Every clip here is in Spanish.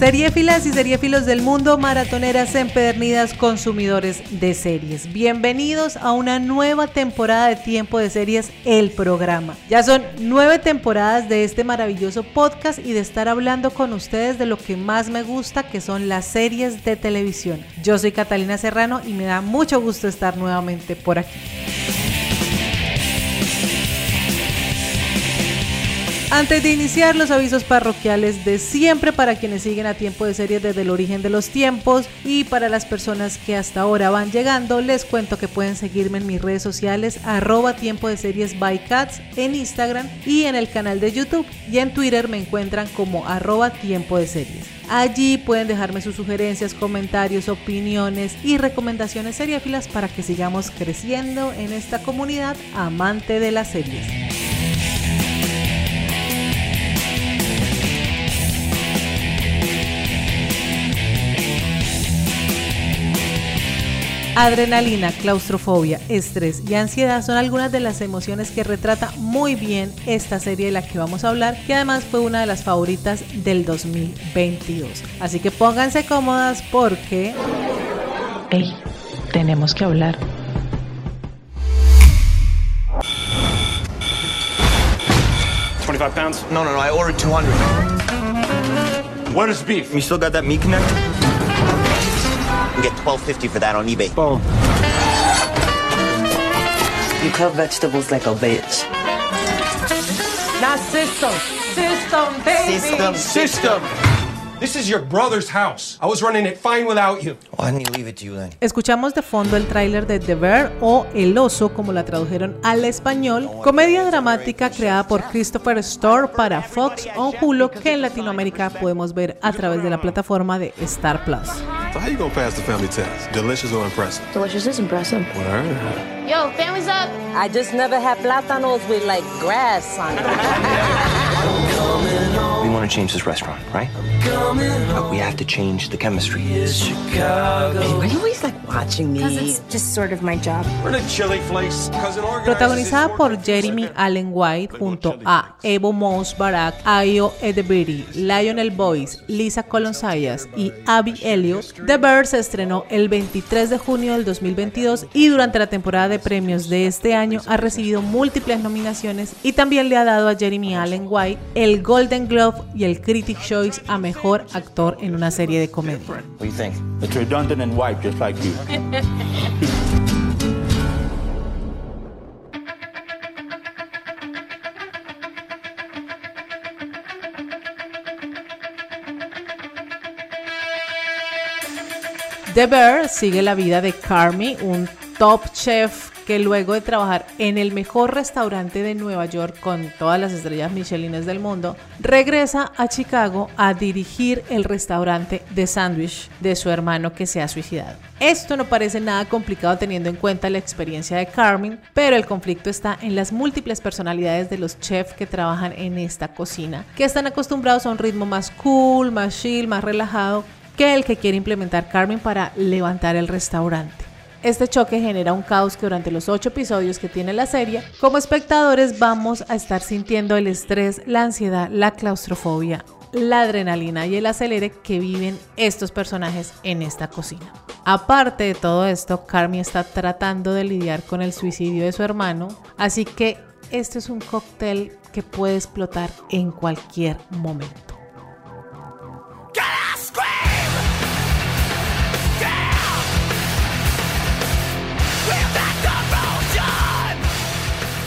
Seriefilas y seriefilos del mundo, maratoneras empedernidas, consumidores de series. Bienvenidos a una nueva temporada de Tiempo de Series, el programa. Ya son nueve temporadas de este maravilloso podcast y de estar hablando con ustedes de lo que más me gusta, que son las series de televisión. Yo soy Catalina Serrano y me da mucho gusto estar nuevamente por aquí. Antes de iniciar los avisos parroquiales de siempre para quienes siguen a tiempo de series desde el origen de los tiempos y para las personas que hasta ahora van llegando, les cuento que pueden seguirme en mis redes sociales arroba tiempo de series by cats en Instagram y en el canal de YouTube y en Twitter me encuentran como arroba tiempo de series. Allí pueden dejarme sus sugerencias, comentarios, opiniones y recomendaciones seriéfilas para que sigamos creciendo en esta comunidad amante de las series. Adrenalina, claustrofobia, estrés y ansiedad son algunas de las emociones que retrata muy bien esta serie de la que vamos a hablar, que además fue una de las favoritas del 2022. Así que pónganse cómodas porque... ¡Ey! Tenemos que hablar. Twenty-five pounds. No, no, no. I ordered 200. What is beef? You still got that meat connect? You get 12.50 for that on eBay. Boom. You cut vegetables like a bitch. La system, system, baby. System. System. This is your brother's house. I was running it fine without you. Why didn't he leave it to you then? Escuchamos de fondo el tráiler de The Bear o El Oso, como la tradujeron al español, comedia dramática creada por Christopher Store para Fox o Hulu, que en Latinoamérica podemos ver a través de la plataforma de Star Plus. So how you gonna pass the family test? Delicious or impressive? Delicious is impressive. Word. Yo, family's up. I just never had plátanos with like grass on it. We want to change this restaurant, right? But we have to change the chemistry. Why are you always like watching Because me? it's just sort of my job. We're the chili flakes. Cousin organizes Protagonizada por. Jeremy Allen White junto a Evo Moss Barack, Ayo Edebiri, Lionel Boyce, Lisa Colon Sayas y Abby Elliott, The Bear se estrenó el 23 de junio del 2022 y durante la temporada de premios de este año ha recibido múltiples nominaciones y también le ha dado a Jeremy Allen White el Golden Globe y el Critic Choice a Mejor Actor en una serie de comedia. The Bear sigue la vida de Carmi, un top chef que luego de trabajar en el mejor restaurante de Nueva York con todas las estrellas michelines del mundo, regresa a Chicago a dirigir el restaurante de sándwich de su hermano que se ha suicidado. Esto no parece nada complicado teniendo en cuenta la experiencia de Carmen, pero el conflicto está en las múltiples personalidades de los chefs que trabajan en esta cocina, que están acostumbrados a un ritmo más cool, más chill, más relajado, que el que quiere implementar Carmen para levantar el restaurante. Este choque genera un caos que durante los ocho episodios que tiene la serie, como espectadores vamos a estar sintiendo el estrés, la ansiedad, la claustrofobia, la adrenalina y el acelere que viven estos personajes en esta cocina. Aparte de todo esto, Carmi está tratando de lidiar con el suicidio de su hermano, así que este es un cóctel que puede explotar en cualquier momento.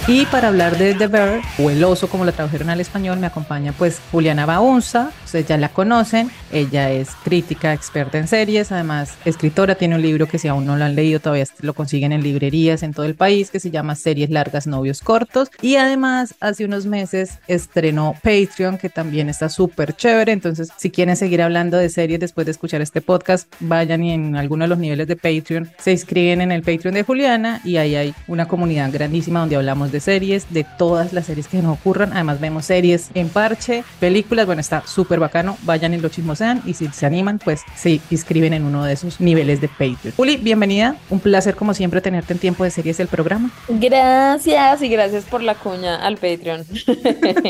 Y para hablar de The Bear, o El Oso como lo tradujeron al español, me acompaña pues Juliana Baunza, ustedes ya la conocen, ella es crítica, experta en series, además escritora, tiene un libro que si aún no lo han leído todavía lo consiguen en librerías en todo el país, que se llama Series Largas, Novios Cortos, y además hace unos meses estrenó Patreon, que también está súper chévere, entonces si quieren seguir hablando de series después de escuchar este podcast, vayan y en alguno de los niveles de Patreon se inscriben en el Patreon de Juliana y ahí hay una comunidad grandísima donde hablamos de series, de todas las series que nos ocurran. Además, vemos series en parche, películas. Bueno, está súper bacano. Vayan y lo chismosean. Y si se animan, pues se inscriben en uno de esos niveles de Patreon. Juli, bienvenida. Un placer, como siempre, tenerte en tiempo de series del programa. Gracias y gracias por la cuña al Patreon.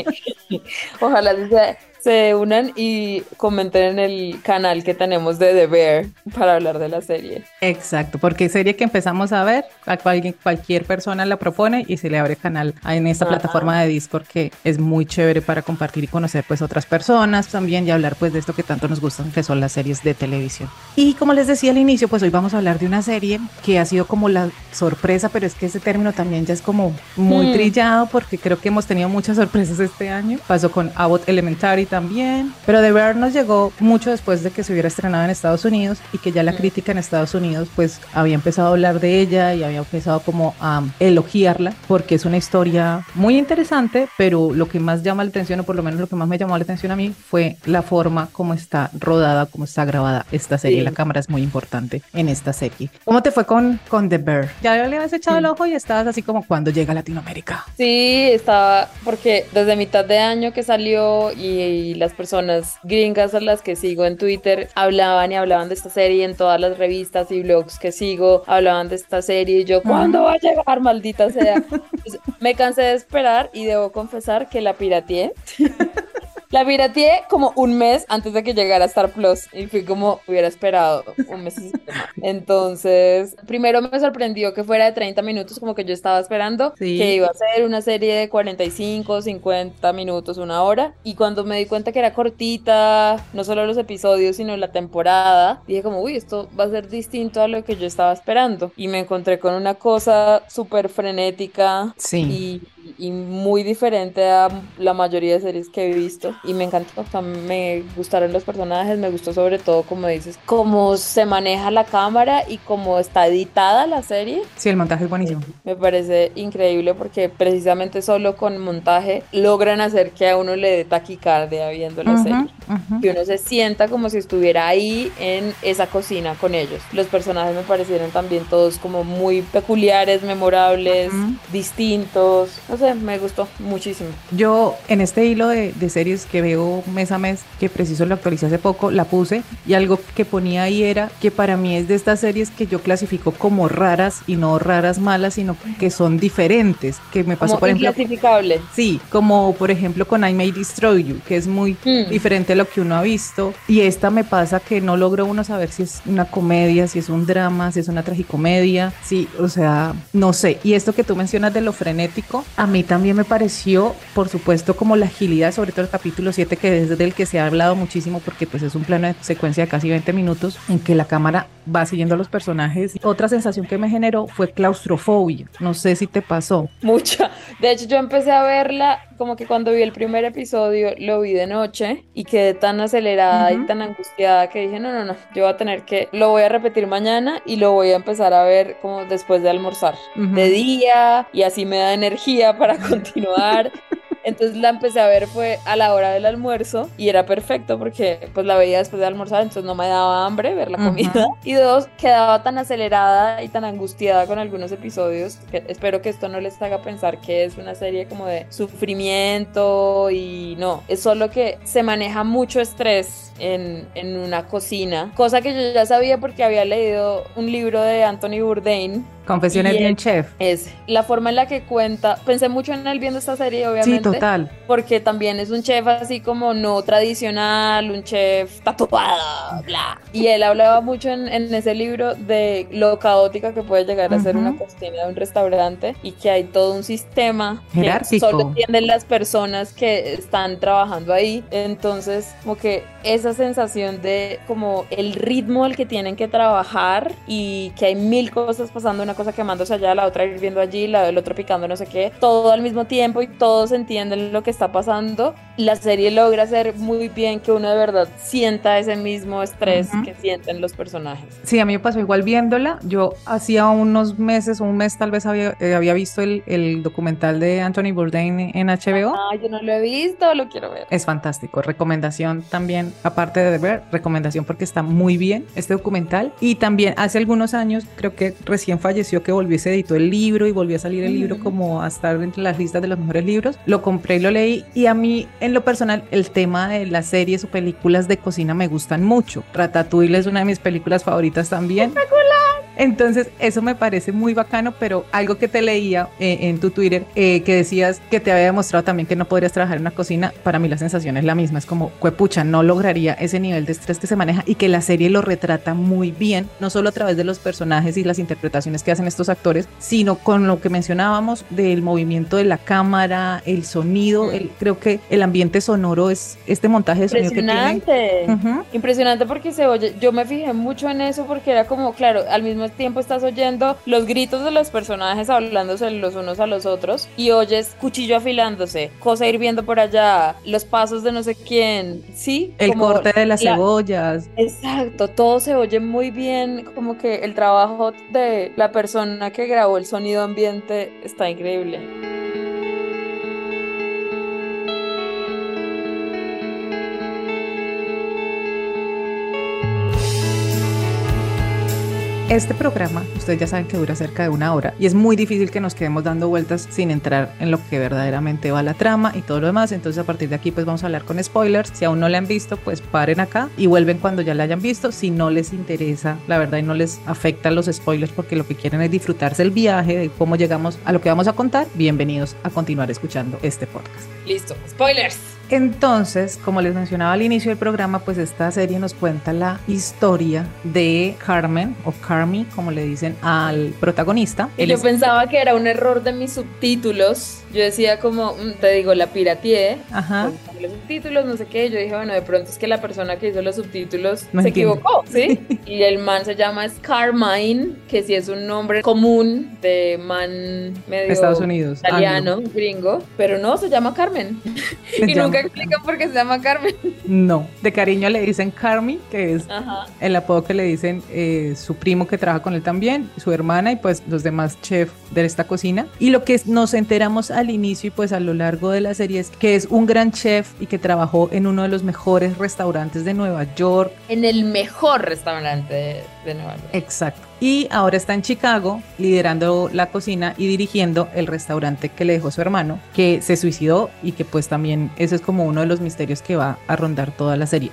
Ojalá sea se unan y comenten en el canal que tenemos de The Bear para hablar de la serie. Exacto, porque serie que empezamos a ver, a cualquier, cualquier persona la propone y se le abre canal en esta plataforma de Discord que es muy chévere para compartir y conocer pues otras personas también y hablar pues de esto que tanto nos gustan que son las series de televisión. Y como les decía al inicio, pues hoy vamos a hablar de una serie que ha sido como la sorpresa, pero es que ese término también ya es como muy Hmm. trillado porque creo que hemos tenido muchas sorpresas este año. Pasó con Abbott Elementary también, pero The Bear nos llegó mucho después de que se hubiera estrenado en Estados Unidos y que ya la crítica en Estados Unidos pues había empezado a hablar de ella y había empezado como a elogiarla porque es una historia muy interesante, pero lo que más llama la atención o por lo menos lo que más me llamó la atención a mí fue la forma como está rodada, como está grabada esta serie. Sí. La cámara es muy importante en esta serie. ¿Cómo te fue con, con The Bear? Ya le habías echado el ojo y estabas así como cuando llega a Latinoamérica. Sí, estaba, porque desde mitad de año que salió y, las personas gringas a las que sigo en Twitter hablaban y hablaban de esta serie en todas las revistas y blogs que sigo, hablaban de esta serie y yo, ¿cuándo va a llegar, maldita sea? Pues, me cansé de esperar y debo confesar que la pirateé. La pirateé como un mes antes de que llegara a Star Plus y fui como hubiera esperado un mes. Entonces, primero me sorprendió que fuera de 30 minutos como que yo estaba esperando Sí. que iba a ser una serie de 45, 50 minutos, una hora. Y cuando me di cuenta que era cortita, no solo los episodios, sino la temporada, dije como, uy, esto va a ser distinto a lo que yo estaba esperando. Y me encontré con una cosa súper frenética Sí. y, y muy diferente a la mayoría de series que he visto. Y me encantó, o sea, me gustaron los personajes, me gustó sobre todo, como dices, cómo se maneja la cámara y cómo está editada la serie. Sí, el montaje es buenísimo. Me parece increíble porque precisamente solo con montaje logran hacer que a uno le dé taquicardia viendo la Ujú, serie. ujú. Que uno se sienta como si estuviera ahí en esa cocina con ellos. Los personajes me parecieron también todos como muy peculiares, memorables, Ujú. distintos. No sé, me gustó muchísimo. Yo en este hilo de, de series que veo mes a mes, que preciso lo actualicé hace poco, la puse y algo que ponía ahí era que para mí es de estas series que yo clasifico como raras y no raras malas, sino que son diferentes, que me pasó Como por ejemplo... inclasificable. Sí, como por ejemplo con I May Destroy You, que es muy Mm. diferente a lo que uno ha visto. Y esta me pasa que no logro uno saber si es una comedia, si es un drama, si es una tragicomedia. Sí, o sea, no sé. Y esto que tú mencionas de lo frenético, a mí también me pareció, por supuesto, como la agilidad, sobre todo el capítulo 7, que es del que se ha hablado muchísimo, porque pues es un plano de secuencia de casi 20 minutos, en que la cámara va siguiendo a los personajes. Otra sensación que me generó fue claustrofobia. No sé si te pasó. Mucha. De hecho, yo empecé a verla como que cuando vi el primer episodio lo vi de noche y quedé tan acelerada Ujú. y tan angustiada que dije, no, no, no, yo voy a tener que, lo voy a repetir mañana y lo voy a empezar a ver como después de almorzar, Ujú. de día y así me da energía para continuar. Entonces la empecé a ver fue a la hora del almuerzo y era perfecto porque pues la veía después de almorzar, entonces no me daba hambre ver la comida. Y dos, quedaba tan acelerada y tan angustiada con algunos episodios que espero que esto no les haga pensar que es una serie como de sufrimiento y no, es solo que se maneja mucho estrés en, en una cocina, cosa que yo ya sabía porque había leído un libro de Anthony Bourdain Confesiones de un chef. es la forma en la que cuenta. Pensé mucho en él viendo esta serie, Sí, obviamente. Total. Porque también es un chef así como no tradicional, un chef tatuado, bla. Y él hablaba mucho en, en ese libro de lo caótica que puede llegar a ser Ujú. una cocina de un restaurante y que hay todo un sistema que Jerárquico. solo entienden las personas que están trabajando ahí. Entonces, como que esa sensación de como el ritmo al que tienen que trabajar y que hay mil cosas pasando una cosa quemándose allá, la otra hirviendo allí, la del otro picando no sé qué, todo al mismo tiempo y todos entienden lo que está pasando. La serie logra hacer muy bien que uno de verdad sienta ese mismo estrés que sienten los personajes. Sí, a mí me pasó igual viéndola. Yo hacía unos meses, un mes tal vez había, eh, había visto el, el, documental de Anthony Bourdain en HBO. Ah, yo no lo he visto, lo quiero ver. Es fantástico. Recomendación también, aparte de ver, recomendación porque está muy bien este documental. Y también hace algunos años, creo que recién falleció, que volvió y se editó el libro y volvió a salir el libro como a estar entre las listas de los mejores libros. Lo compré y lo leí. Y a mí, en lo personal, el tema de las series o películas de cocina me gustan mucho. Ratatouille es una de mis películas favoritas también. Entonces, eso me parece muy bacano, pero algo que te leía eh, en tu Twitter, eh, que decías que te había demostrado también que no podrías trabajar en una cocina, para mí la sensación es la misma, es como, cuepucha, no lograría ese nivel de estrés que se maneja y que la serie lo retrata muy bien, no solo a través de los personajes y las interpretaciones que hacen estos actores, sino con lo que mencionábamos del movimiento de la cámara, el sonido, el, creo que el ambiente sonoro es este montaje de sonido que tiene. Impresionante, impresionante porque se oye, yo me fijé mucho en eso porque era como, claro, al mismo tiempo estás oyendo los gritos de los personajes hablándose los unos a los otros y oyes cuchillo afilándose, cosa hirviendo por allá, los pasos de no sé quién, ¿sí? El corte de las cebollas. Exacto, todo se oye muy bien, como que el trabajo de la persona que grabó el sonido ambiente está increíble. Este programa, ustedes ya saben que dura cerca de una hora y es muy difícil que nos quedemos dando vueltas sin entrar en lo que verdaderamente va la trama y todo lo demás. Entonces a partir de aquí pues vamos a hablar con spoilers. Si aún no la han visto, pues paren acá y vuelven cuando ya la hayan visto. Si no les interesa, la verdad, y no les afecta los spoilers porque lo que quieren es disfrutarse el viaje, de cómo llegamos a lo que vamos a contar, bienvenidos a continuar escuchando este podcast. Listo, spoilers. Entonces, como les mencionaba al inicio del programa, pues esta serie nos cuenta la historia de Carmen o Carmi, como le dicen al protagonista. Yo pensaba que era un error de mis subtítulos. Yo decía como, mm, te digo, la pirateé. Ajá. Los subtítulos, no sé qué. Yo dije, bueno, de pronto es que la persona que hizo los subtítulos se equivocó, ¿sí? y el man se llama Carmine, que sí es un nombre común de man medio Estados Unidos, italiano, gringo, pero no, se llama Carmen. y nunca explican por qué se llama Carmen. No, de cariño le dicen Carmi, que es el apodo que le dicen eh, su primo que trabaja con él también, su hermana y pues los demás chefs de esta cocina. Y lo que nos enteramos al inicio y pues a lo largo de la serie es que es un gran chef y que trabajó en uno de los mejores restaurantes de Nueva York. En el mejor restaurante de, de Nueva York. Exacto y ahora está en Chicago liderando la cocina y dirigiendo el restaurante que le dejó su hermano, que se suicidó y que pues también eso es como uno de los misterios que va a rondar toda la serie.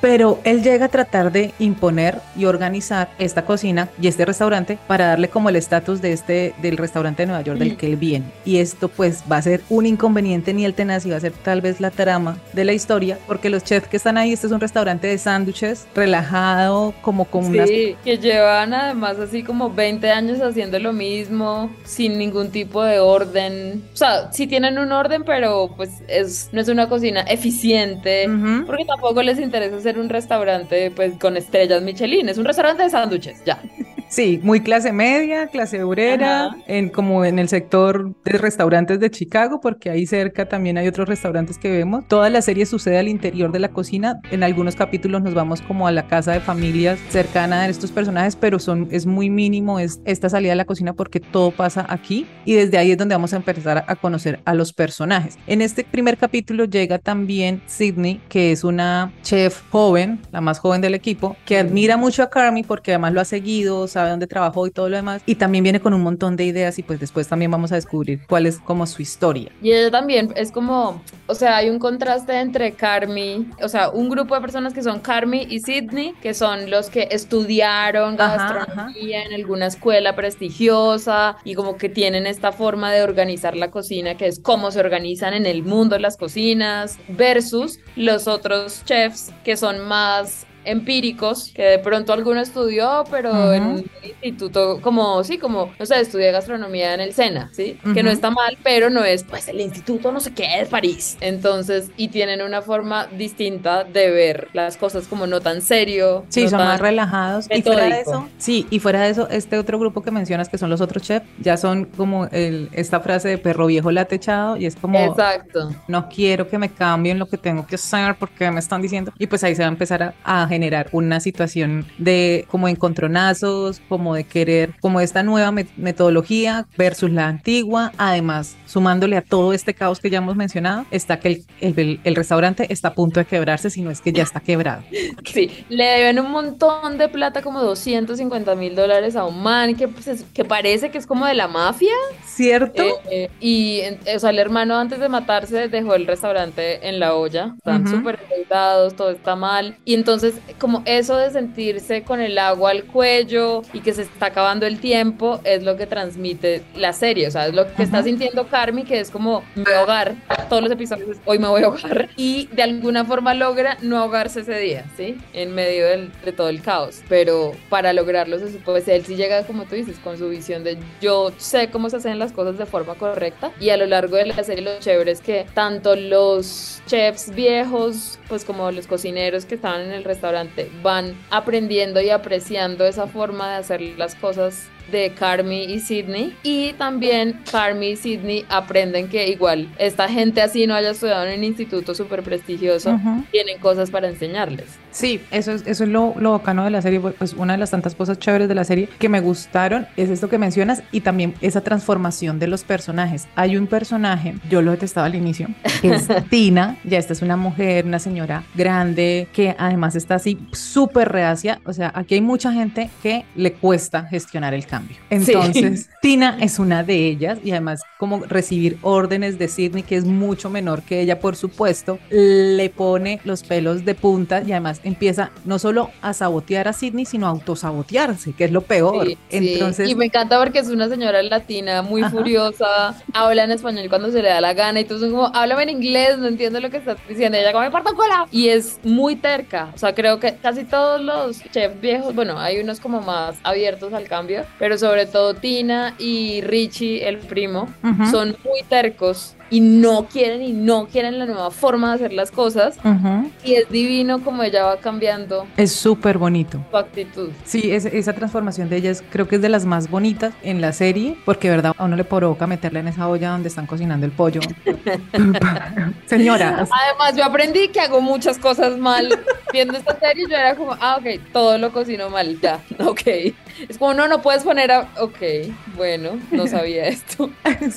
Pero él llega a tratar de imponer y organizar esta cocina y este restaurante para darle como el estatus de este del restaurante de Nueva York del que él viene. Y esto pues va a ser un inconveniente ni el tenaz y va a ser tal vez la trama de la historia, porque los chefs que están ahí, este es un restaurante de sándwiches relajado, como con sí, que llevan a además así como 20 años haciendo lo mismo, sin ningún tipo de orden. O sea, sí tienen un orden, pero pues es, no es una cocina eficiente, porque tampoco les interesa hacer un restaurante pues con estrellas Michelin, es un restaurante de sándwiches, ya. Sí, muy clase media, clase obrera, en, como en el sector de restaurantes de Chicago, porque ahí cerca también hay otros restaurantes que vemos. Toda la serie sucede al interior de la cocina. En algunos capítulos nos vamos como a la casa de familias cercana de estos personajes, pero son, es muy mínimo es esta salida de la cocina porque todo pasa aquí y desde ahí es donde vamos a empezar a conocer a los personajes. En este primer capítulo llega también Sydney, que es una chef joven, la más joven del equipo, que admira mucho a Carmi porque además lo ha seguido, sabe dónde trabajó y todo lo demás. Y también viene con un montón de ideas y pues después también vamos a descubrir cuál es como su historia. Y ella también es como, o sea, hay un contraste entre Carmi, o sea, un grupo de personas que son Carmi y Sydney, que son los que estudiaron gastronomía en alguna escuela prestigiosa y como que tienen esta forma de organizar la cocina, que es cómo se organizan en el mundo las cocinas, versus los otros chefs que son más empíricos que de pronto alguno estudió, pero en un instituto como, sí, como, no sé, estudié gastronomía en el SENA, ¿sí? Que no está mal, pero no es, pues, el instituto no sé qué de París. Entonces, y tienen una forma distinta de ver las cosas como no tan serio. Sí, no son tan más relajados. Y fuera de metódico. eso, sí, y fuera de eso, este otro grupo que mencionas que son los otros chefs, ya son como el, esta frase de perro viejo latechado y es como, Exacto. no quiero que me cambien lo que tengo que hacer porque me están diciendo. Y pues ahí se va a empezar a, a generar una situación de como encontronazos, como de querer, como esta nueva met- metodología versus la antigua. Además, sumándole a todo este caos que ya hemos mencionado, está que el, el- el restaurante está a punto de quebrarse, si no es que ya está quebrado. Sí, le deben un montón de plata, como 250 mil dólares a un man que, pues, es- que parece que es como de la mafia. ¿Cierto? Eh, y, en- o sea, el hermano antes de matarse dejó el restaurante en la olla. Están Ujú. súper endeudados, todo está mal. Y entonces, como eso de sentirse con el agua al cuello y que se está acabando el tiempo, es lo que transmite la serie. O sea, es lo que está sintiendo Carmi, que es como, me voy a ahogar. Todos los episodios, hoy me voy a ahogar. Y de alguna forma logra no ahogarse ese día, ¿sí? En medio del- de todo el caos. Pero para lograrlo, se supone, él sí llega, como tú dices, con su visión de yo sé cómo se hacen las cosas de forma correcta. Y a lo largo de la serie, lo chévere es que tanto los chefs viejos, pues como los cocineros que estaban en el restaurante, van aprendiendo y apreciando esa forma de hacer las cosas de Carmi y Sidney y también Carmi y Sidney aprenden que igual esta gente así no haya estudiado en un instituto súper prestigioso tienen cosas para enseñarles Sí, eso es, eso es lo, lo bacano de la serie, pues una de las tantas cosas chéveres de la serie que me gustaron es esto que mencionas y también esa transformación de los personajes. Hay un personaje, yo lo detestaba al inicio, que es Tina, ya esta es una mujer, una señora grande, que además está así súper reacia, o sea, aquí hay mucha gente que le cuesta gestionar el cambio. Entonces, Tina es una de ellas y además como recibir órdenes de Sidney, que es mucho menor que ella, por supuesto, le pone los pelos de punta y además empieza no solo a sabotear a Sidney, sino a autosabotearse, que es lo peor. Sí, sí. Entonces, y me encanta porque es una señora latina muy Ajá. furiosa, habla en español cuando se le da la gana y todos son como, háblame en inglés, no entiendo lo que estás diciendo, y ella como, me parto cola. Y es muy terca, o sea, creo que casi todos los chefs viejos, bueno, hay unos como más abiertos al cambio, pero sobre todo Tina y Richie, el primo, son muy tercos y no quieren y no quieren la nueva forma de hacer las cosas. ujú, Y es divino como ella va cambiando es súper bonito. su actitud. Sí, es- esa transformación de ella es- creo que es de las más bonitas en la serie, porque verdad a uno le provoca meterla en esa olla donde están cocinando el pollo. Señora, Además, yo aprendí que hago muchas cosas mal viendo esta serie. Yo era como, ah, ok, todo lo cocino mal, ya, ok. Es como, no, no puedes poner a. Ok, bueno, no sabía esto.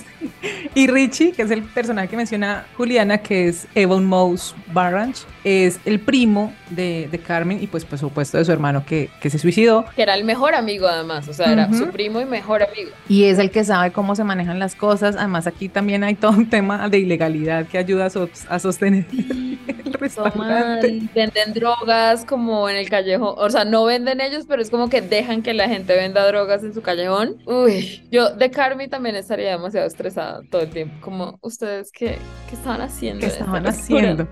Y Richie, que es el personaje que menciona Juliana, que es Evan Mouse Barranch, es el primo de, de Carmen y pues por supuesto de su hermano que, que se suicidó. Que era el mejor amigo, además. O sea, era Ujú. su primo y mejor amigo. Y es el que sabe cómo se manejan las cosas. Además aquí también hay todo un tema de ilegalidad que ayuda a, so- a sostener el restaurante. Toman, venden drogas como en el callejón. O sea, no venden ellos, pero es como que dejan que la gente venda drogas en su callejón. Uy, yo de Carmi también estaría demasiado estresada todo el tiempo. Como, ¿ustedes qué, qué estaban haciendo? ¿Qué estaban haciendo?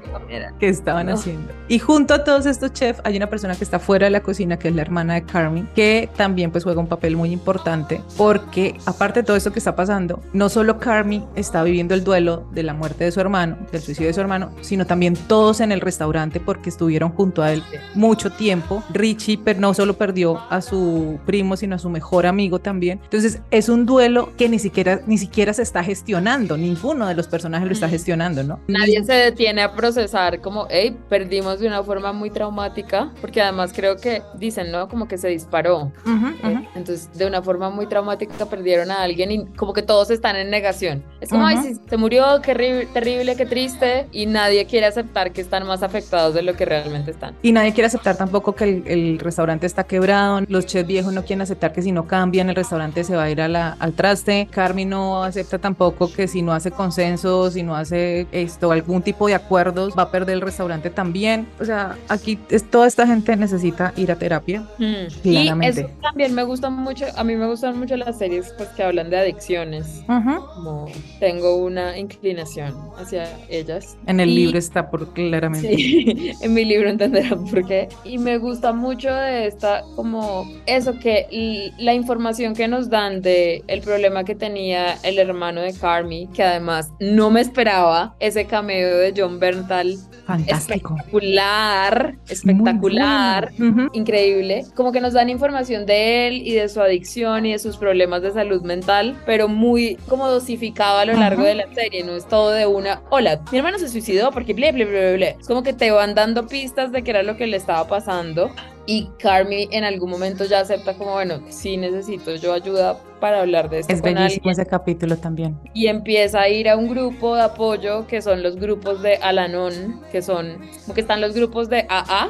Que estaban No. haciendo. Y junto a todos estos chefs hay una persona que está fuera de la cocina, que es la hermana de Carmen, que también pues juega un papel muy importante, porque aparte de todo esto que está pasando, no solo Carmen está viviendo el duelo de la muerte de su hermano, del suicidio de su hermano, sino también todos en el restaurante porque estuvieron junto a él mucho tiempo. Richie per- no solo perdió a su primo, sino a su mejor amigo también. Entonces es un duelo que ni siquiera, ni siquiera se está gestionando, ninguno de los personajes lo está Mm. gestionando, ¿no? Nadie se detiene a procesar como, hey, perdimos de una forma muy traumática, porque además creo que dicen, ¿no? Como que se disparó. Ujú, Eh, ujú. Entonces, de una forma muy traumática perdieron a alguien y como que todos están en negación. Es como, ay, Ujú. sí, se murió, qué ri- terrible, qué triste, y nadie quiere aceptar que están más afectados de lo que realmente están. Y nadie quiere aceptar tampoco que el, el restaurante está quebrado. Los chefs viejos no quieren aceptar que si no cambian el restaurante se va a ir a la- al traste. Carmen no acepta tampoco que si no hace consensos, si no hace esto, algún tipo de acuerdos, va a perder el restaurante también. O sea, aquí es, toda esta gente necesita ir a terapia. Mm. Y eso también me gusta mucho, a mí me gustan mucho las series pues, que hablan de adicciones. Ujú. Como tengo una inclinación hacia ellas. En el Y- libro está por claramente. Sí, en mi libro entenderán por qué. Y me gusta mucho de esta, como eso que la información que nos dan de el problema que tenía el hermano de Carmi, que además no me esperaba ese cameo de John Berntal Fantástico. espectacular, espectacular, bueno. Increíble. Como que nos dan información de él y de su adicción y de sus problemas de salud mental, pero muy como dosificado a lo largo de la serie, no es todo de una, hola, mi hermano se suicidó porque ble, ble, ble, ble. Es como que te van dando pistas de qué era lo que le estaba pasando y Carmi en algún momento ya acepta como, bueno, sí necesito yo ayuda para hablar de esto Es con bellísimo alguien ese capítulo también. y empieza a ir a un grupo de apoyo que son los grupos de Alanon, que son, como que están los grupos de AA,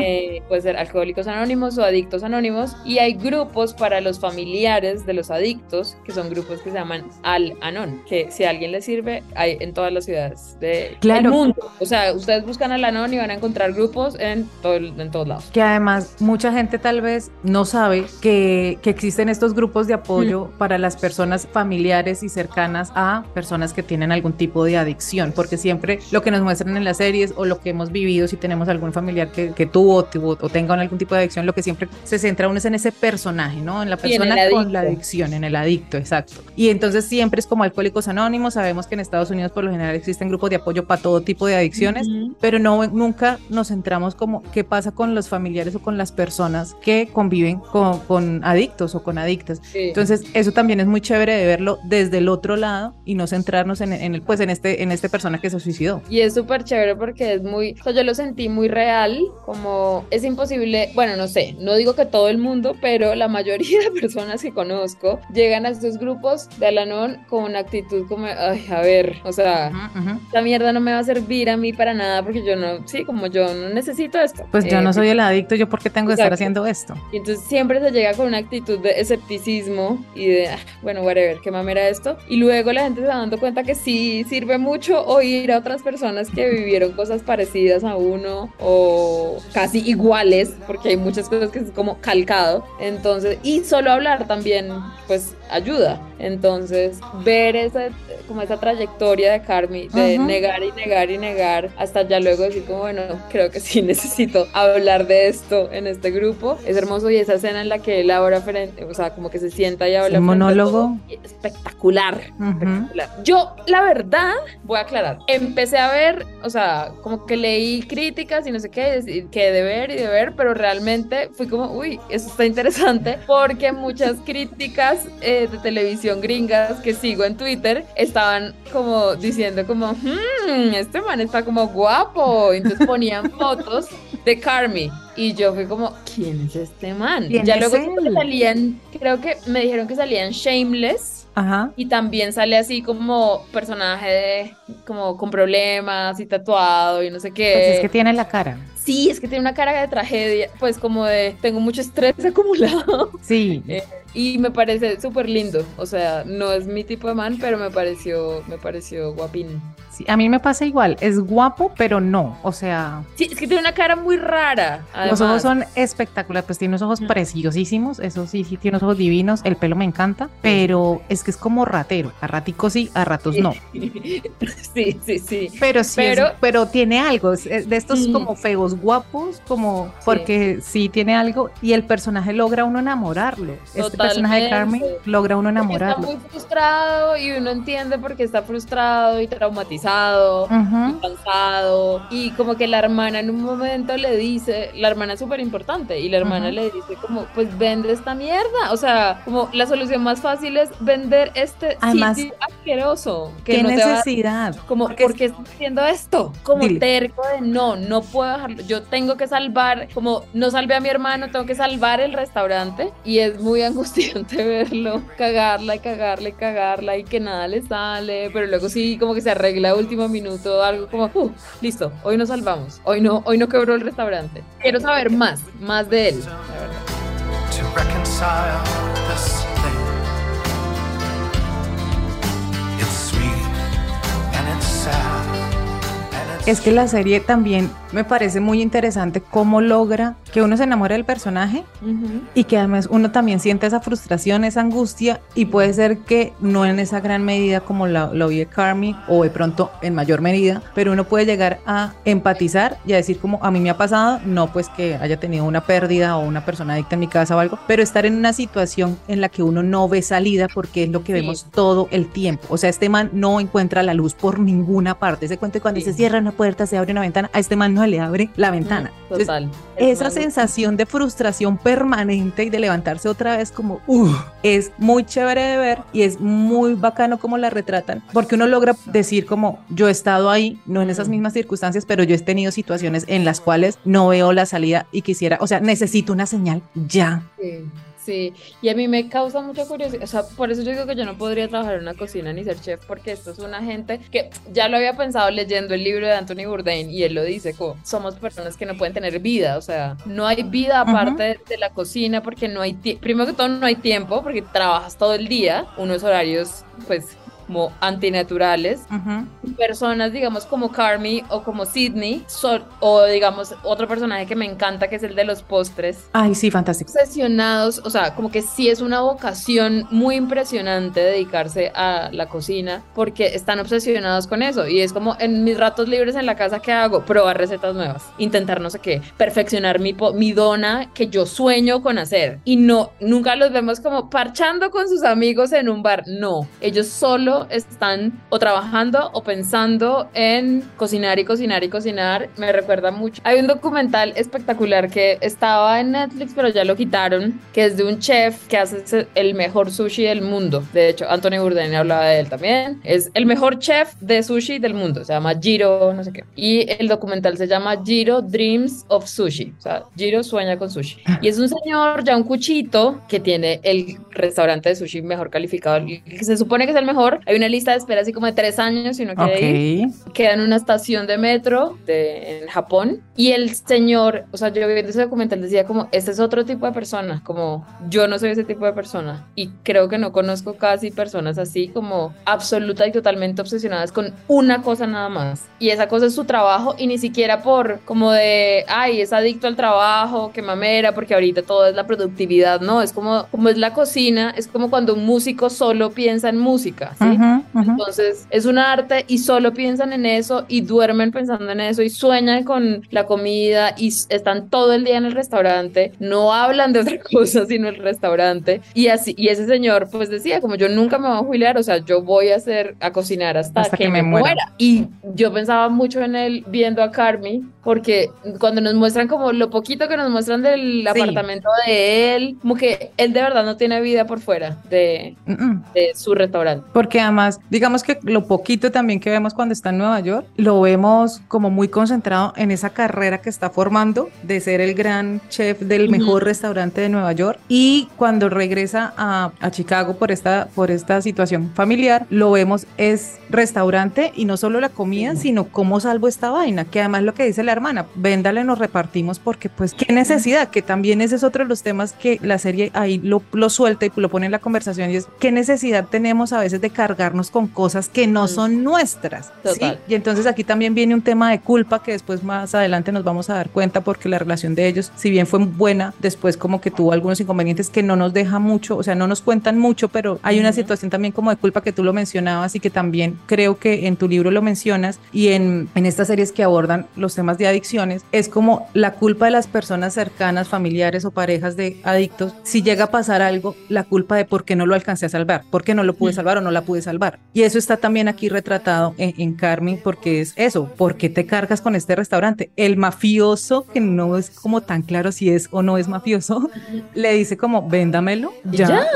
eh, puede ser alcohólicos anónimos o adictos anónimos, y hay grupos para los familiares de los adictos, que son grupos que se llaman Al-Anon, que si a alguien le sirve, hay en todas las ciudades del Claro. mundo. O sea, ustedes buscan Al-Anon y van a encontrar grupos en, todo, en todos lados. Que además mucha gente tal vez no sabe que, que existen estos grupos de apoyo para las personas familiares y cercanas a personas que tienen algún tipo de adicción, porque siempre lo que nos muestran en las series o lo que hemos vivido, si tenemos algún familiar que, que tuvo, tuvo o tenga algún tipo de adicción, lo que siempre se centra uno es en ese personaje, ¿no? En la Y en persona con la adicción, en el adicto, exacto. Y entonces siempre es como Alcohólicos Anónimos, sabemos que en Estados Unidos por lo general existen grupos de apoyo para todo tipo de adicciones, Ujú. pero no nunca nos centramos como qué pasa con los familiares o con las personas que conviven con, con adictos o con adictas. Sí. Entonces, eso también es muy chévere de verlo desde el otro lado y no centrarnos en, en el, pues, en este, en este persona que se suicidó. Y es súper chévere porque es muy, o sea, yo lo sentí muy real, como es imposible, bueno, no sé, no digo que todo el mundo, pero la mayoría de personas que conozco llegan a estos grupos de Alanon con una actitud como, ay, a ver, o sea, esta mierda no me va a servir a mí para nada porque yo no, sí, como yo no necesito esto. Pues yo Eh, no soy el adicto, yo por qué tengo que estar Exacto. haciendo esto. y entonces siempre se llega con una actitud de escepticismo y de, "Ah, bueno, whatever, qué mamera esto. Y luego la gente se va dando cuenta que sí sirve mucho oír a otras personas que vivieron cosas parecidas a uno o casi iguales, porque hay muchas cosas que es como calcado. Entonces, y solo hablar también, pues ayuda. Entonces, ver esa, como esa trayectoria de Carmi, de Ujú. negar y negar y negar, hasta ya luego decir como, bueno, creo que sí necesito hablar de esto en este grupo. Es hermoso y esa escena en la que él habla frente, o sea, como que se sienta y habla. Un monólogo. todo, espectacular, Ujú. espectacular. Yo, la verdad, voy a aclarar, empecé a ver, o sea, como que leí críticas y no sé qué, que de ver y de ver, pero realmente fui como, uy, eso está interesante, porque muchas críticas eh, de televisión gringas que sigo en Twitter estaban como diciendo como, "Hmm, este man está como guapo, entonces ponían fotos de Carmi. Y yo fui como, ¿quién es este man? ¿Quién ya luego él? salían, creo que me dijeron que salían Shameless. Ajá. Y también sale así como personaje de, como con problemas y tatuado y no sé qué. Pues es que tiene la cara. Sí, es que tiene una cara de tragedia, pues como de tengo mucho estrés acumulado. Sí. Eh, y me parece súper lindo. O sea, no es mi tipo de man, pero me pareció, me pareció guapín. Sí. A mí me pasa igual. Es guapo, pero no. O sea, Sí, es que tiene una cara muy rara. Los ojos además. son espectaculares, pues tiene unos ojos Mm. preciosísimos, eso sí, sí tiene unos ojos divinos, el pelo me encanta, pero es que es como ratero, a raticos sí, a ratos no. sí, sí, sí. Pero sí, es- Pero- pero tiene algo, de estos como feos guapos, como porque sí. tiene algo y el personaje logra uno enamorarlo. Este personaje de Carmen Totalmente. logra uno Porque enamorarlo. Está muy frustrado y uno entiende por qué está frustrado y traumatizado. Ujú. cansado y como que la hermana en un momento le dice, la hermana es súper importante y la hermana Ujú. le dice como pues vende esta mierda, o sea, como la solución más fácil es vender este Además, sitio asqueroso que ¿Qué no te va necesidad? como, Porque ¿por qué estás haciendo esto? Como Dile. terco de no, no puedo dejarlo. Yo tengo que salvar, como no salvé a mi hermano, tengo que salvar el restaurante. Y es muy angustiante verlo, cagarla y cagarla y cagarla y que nada le sale. Pero luego sí, como que se arregla último minuto, algo como, "Uh, listo, hoy nos salvamos. Hoy no, hoy no quebró el restaurante. Quiero saber más, más de él. la verdad. Es que la serie también me parece muy interesante cómo logra que uno se enamore del personaje y que además uno también siente esa frustración, esa angustia y puede ser que no en esa gran medida como lo, lo vive Carmi o de pronto en mayor medida, pero uno puede llegar a empatizar y a decir como a mí me ha pasado, no pues que haya tenido una pérdida o una persona adicta en mi casa o algo, pero estar en una situación en la que uno no ve salida porque es lo que vemos todo el tiempo. O sea, este man no encuentra la luz por ninguna parte. Se cuenta que cuando se cierra una puerta, se abre una ventana, a este man no le abre la ventana. Total. esa sensación de frustración permanente y de levantarse otra vez como, "Ugh", es muy chévere de ver y es muy bacano como la retratan, porque uno logra decir como, yo he estado ahí, no en esas mismas circunstancias, pero yo he tenido situaciones en las cuales no veo la salida y quisiera, o sea, necesito una señal ya. Sí. Sí, y a mí me causa mucha curiosidad, o sea, por eso yo digo que yo no podría trabajar en una cocina ni ser chef, porque esto es una gente que ya lo había pensado leyendo el libro de Anthony Bourdain y él lo dice, como somos personas que no pueden tener vida, o sea, no hay vida aparte de, de la cocina porque no hay, primero que todo no hay tiempo porque trabajas todo el día, unos horarios pues como antinaturales, personas, digamos, como Carmi o como Sidney, son- o digamos, otro personaje que me encanta, que es el de los postres, Ay, sí, fantástico. obsesionados, o sea, como que sí es una vocación muy impresionante dedicarse a la cocina, porque están obsesionados con eso, y es como en mis ratos libres en la casa, ¿qué hago? Probar recetas nuevas, intentar no sé qué, perfeccionar mi, mi dona que yo sueño con hacer, y no, nunca los vemos como parchando con sus amigos en un bar, no, ellos solo están o trabajando o pensando en cocinar y cocinar y cocinar, me recuerda mucho. Hay un documental espectacular que estaba en Netflix, pero ya lo quitaron, que es de un chef que hace el mejor sushi del mundo. De hecho, Anthony Bourdain hablaba de él también. Es el mejor chef de sushi del mundo. Se llama Jiro, no sé qué. Y el documental se llama Jiro Dreams of Sushi. O sea, Jiro sueña con sushi. Y es un señor, ya un cuchito, que tiene el restaurante de sushi mejor calificado. que Se supone que es el mejor. Hay una lista de espera así como de tres años si uno quiere ir Ok. queda en una estación de metro de, en Japón y el señor, o sea, yo viendo ese documental decía como, este es otro tipo de persona, como yo no soy ese tipo de persona y creo que no conozco casi personas así como absoluta y totalmente obsesionadas con una cosa nada más y esa cosa es su trabajo y ni siquiera por como de, ay, es adicto al trabajo, que mamera, porque ahorita todo es la productividad, no, es como, como es la cocina, es como cuando un músico solo piensa en música, ¿sí? Entonces es un arte y solo piensan en eso y duermen pensando en eso y sueñan con la comida y están todo el día en el restaurante, no hablan de otra cosa sino el restaurante y así y ese señor pues decía como yo nunca me voy a jubilar, o sea, yo voy a hacer a cocinar hasta, Hasta que, que me me muera. muera. Y yo pensaba mucho en él viendo a Carmi porque cuando nos muestran como lo poquito que nos muestran del apartamento de él, como que él de verdad no tiene vida por fuera de, Mm, mm. de su restaurante. Porque además, digamos que lo poquito también que vemos cuando está en Nueva York, lo vemos como muy concentrado en esa carrera que está formando de ser el gran chef del mejor restaurante de Nueva York. Y cuando regresa a, a Chicago por esta, por esta situación familiar, lo vemos es restaurante y no solo la comida, sino cómo salvo esta vaina, que además lo que dice la hermana, véndale, nos repartimos porque pues qué necesidad, que también ese es otro de los temas que la serie ahí lo, lo suelta y lo pone en la conversación y es qué necesidad tenemos a veces de cargarnos con cosas que no son nuestras. ¿sí? Y entonces aquí también viene un tema de culpa que después más adelante nos vamos a dar cuenta porque la relación de ellos, si bien fue buena, después como que tuvo algunos inconvenientes que no nos deja mucho, o sea, no nos cuentan mucho, pero hay una situación también como de culpa que tú lo mencionabas y que también creo que en tu libro lo mencionas y en, en estas series que abordan los temas de adicciones, es como la culpa de las personas cercanas, familiares o parejas de adictos, si llega a pasar algo, la culpa de por qué no lo alcancé a salvar, por qué no lo pude salvar o no la pude salvar. Y eso está también aquí retratado en, en Carmen porque es eso, ¿por qué te cargas con este restaurante? El mafioso, que no es como tan claro si es o no es mafioso, le dice como, véndamelo, ya. ya.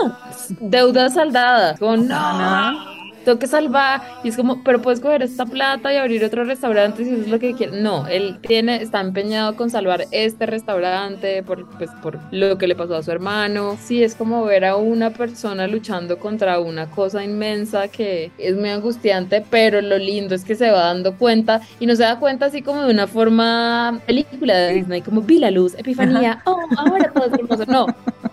Deuda saldada. Como, no. Tengo que salvar. Y es como, pero puedes coger esta plata y abrir otro restaurante si eso es lo que quieres. No, él tiene, está empeñado con salvar este restaurante por, pues, por lo que le pasó a su hermano. Sí, es como ver a una persona luchando contra una cosa inmensa que es muy angustiante, pero lo lindo es que se va dando cuenta y no se da cuenta así como de una forma película de Disney, como vi la luz, epifanía, oh, ahora todo es hermoso. No,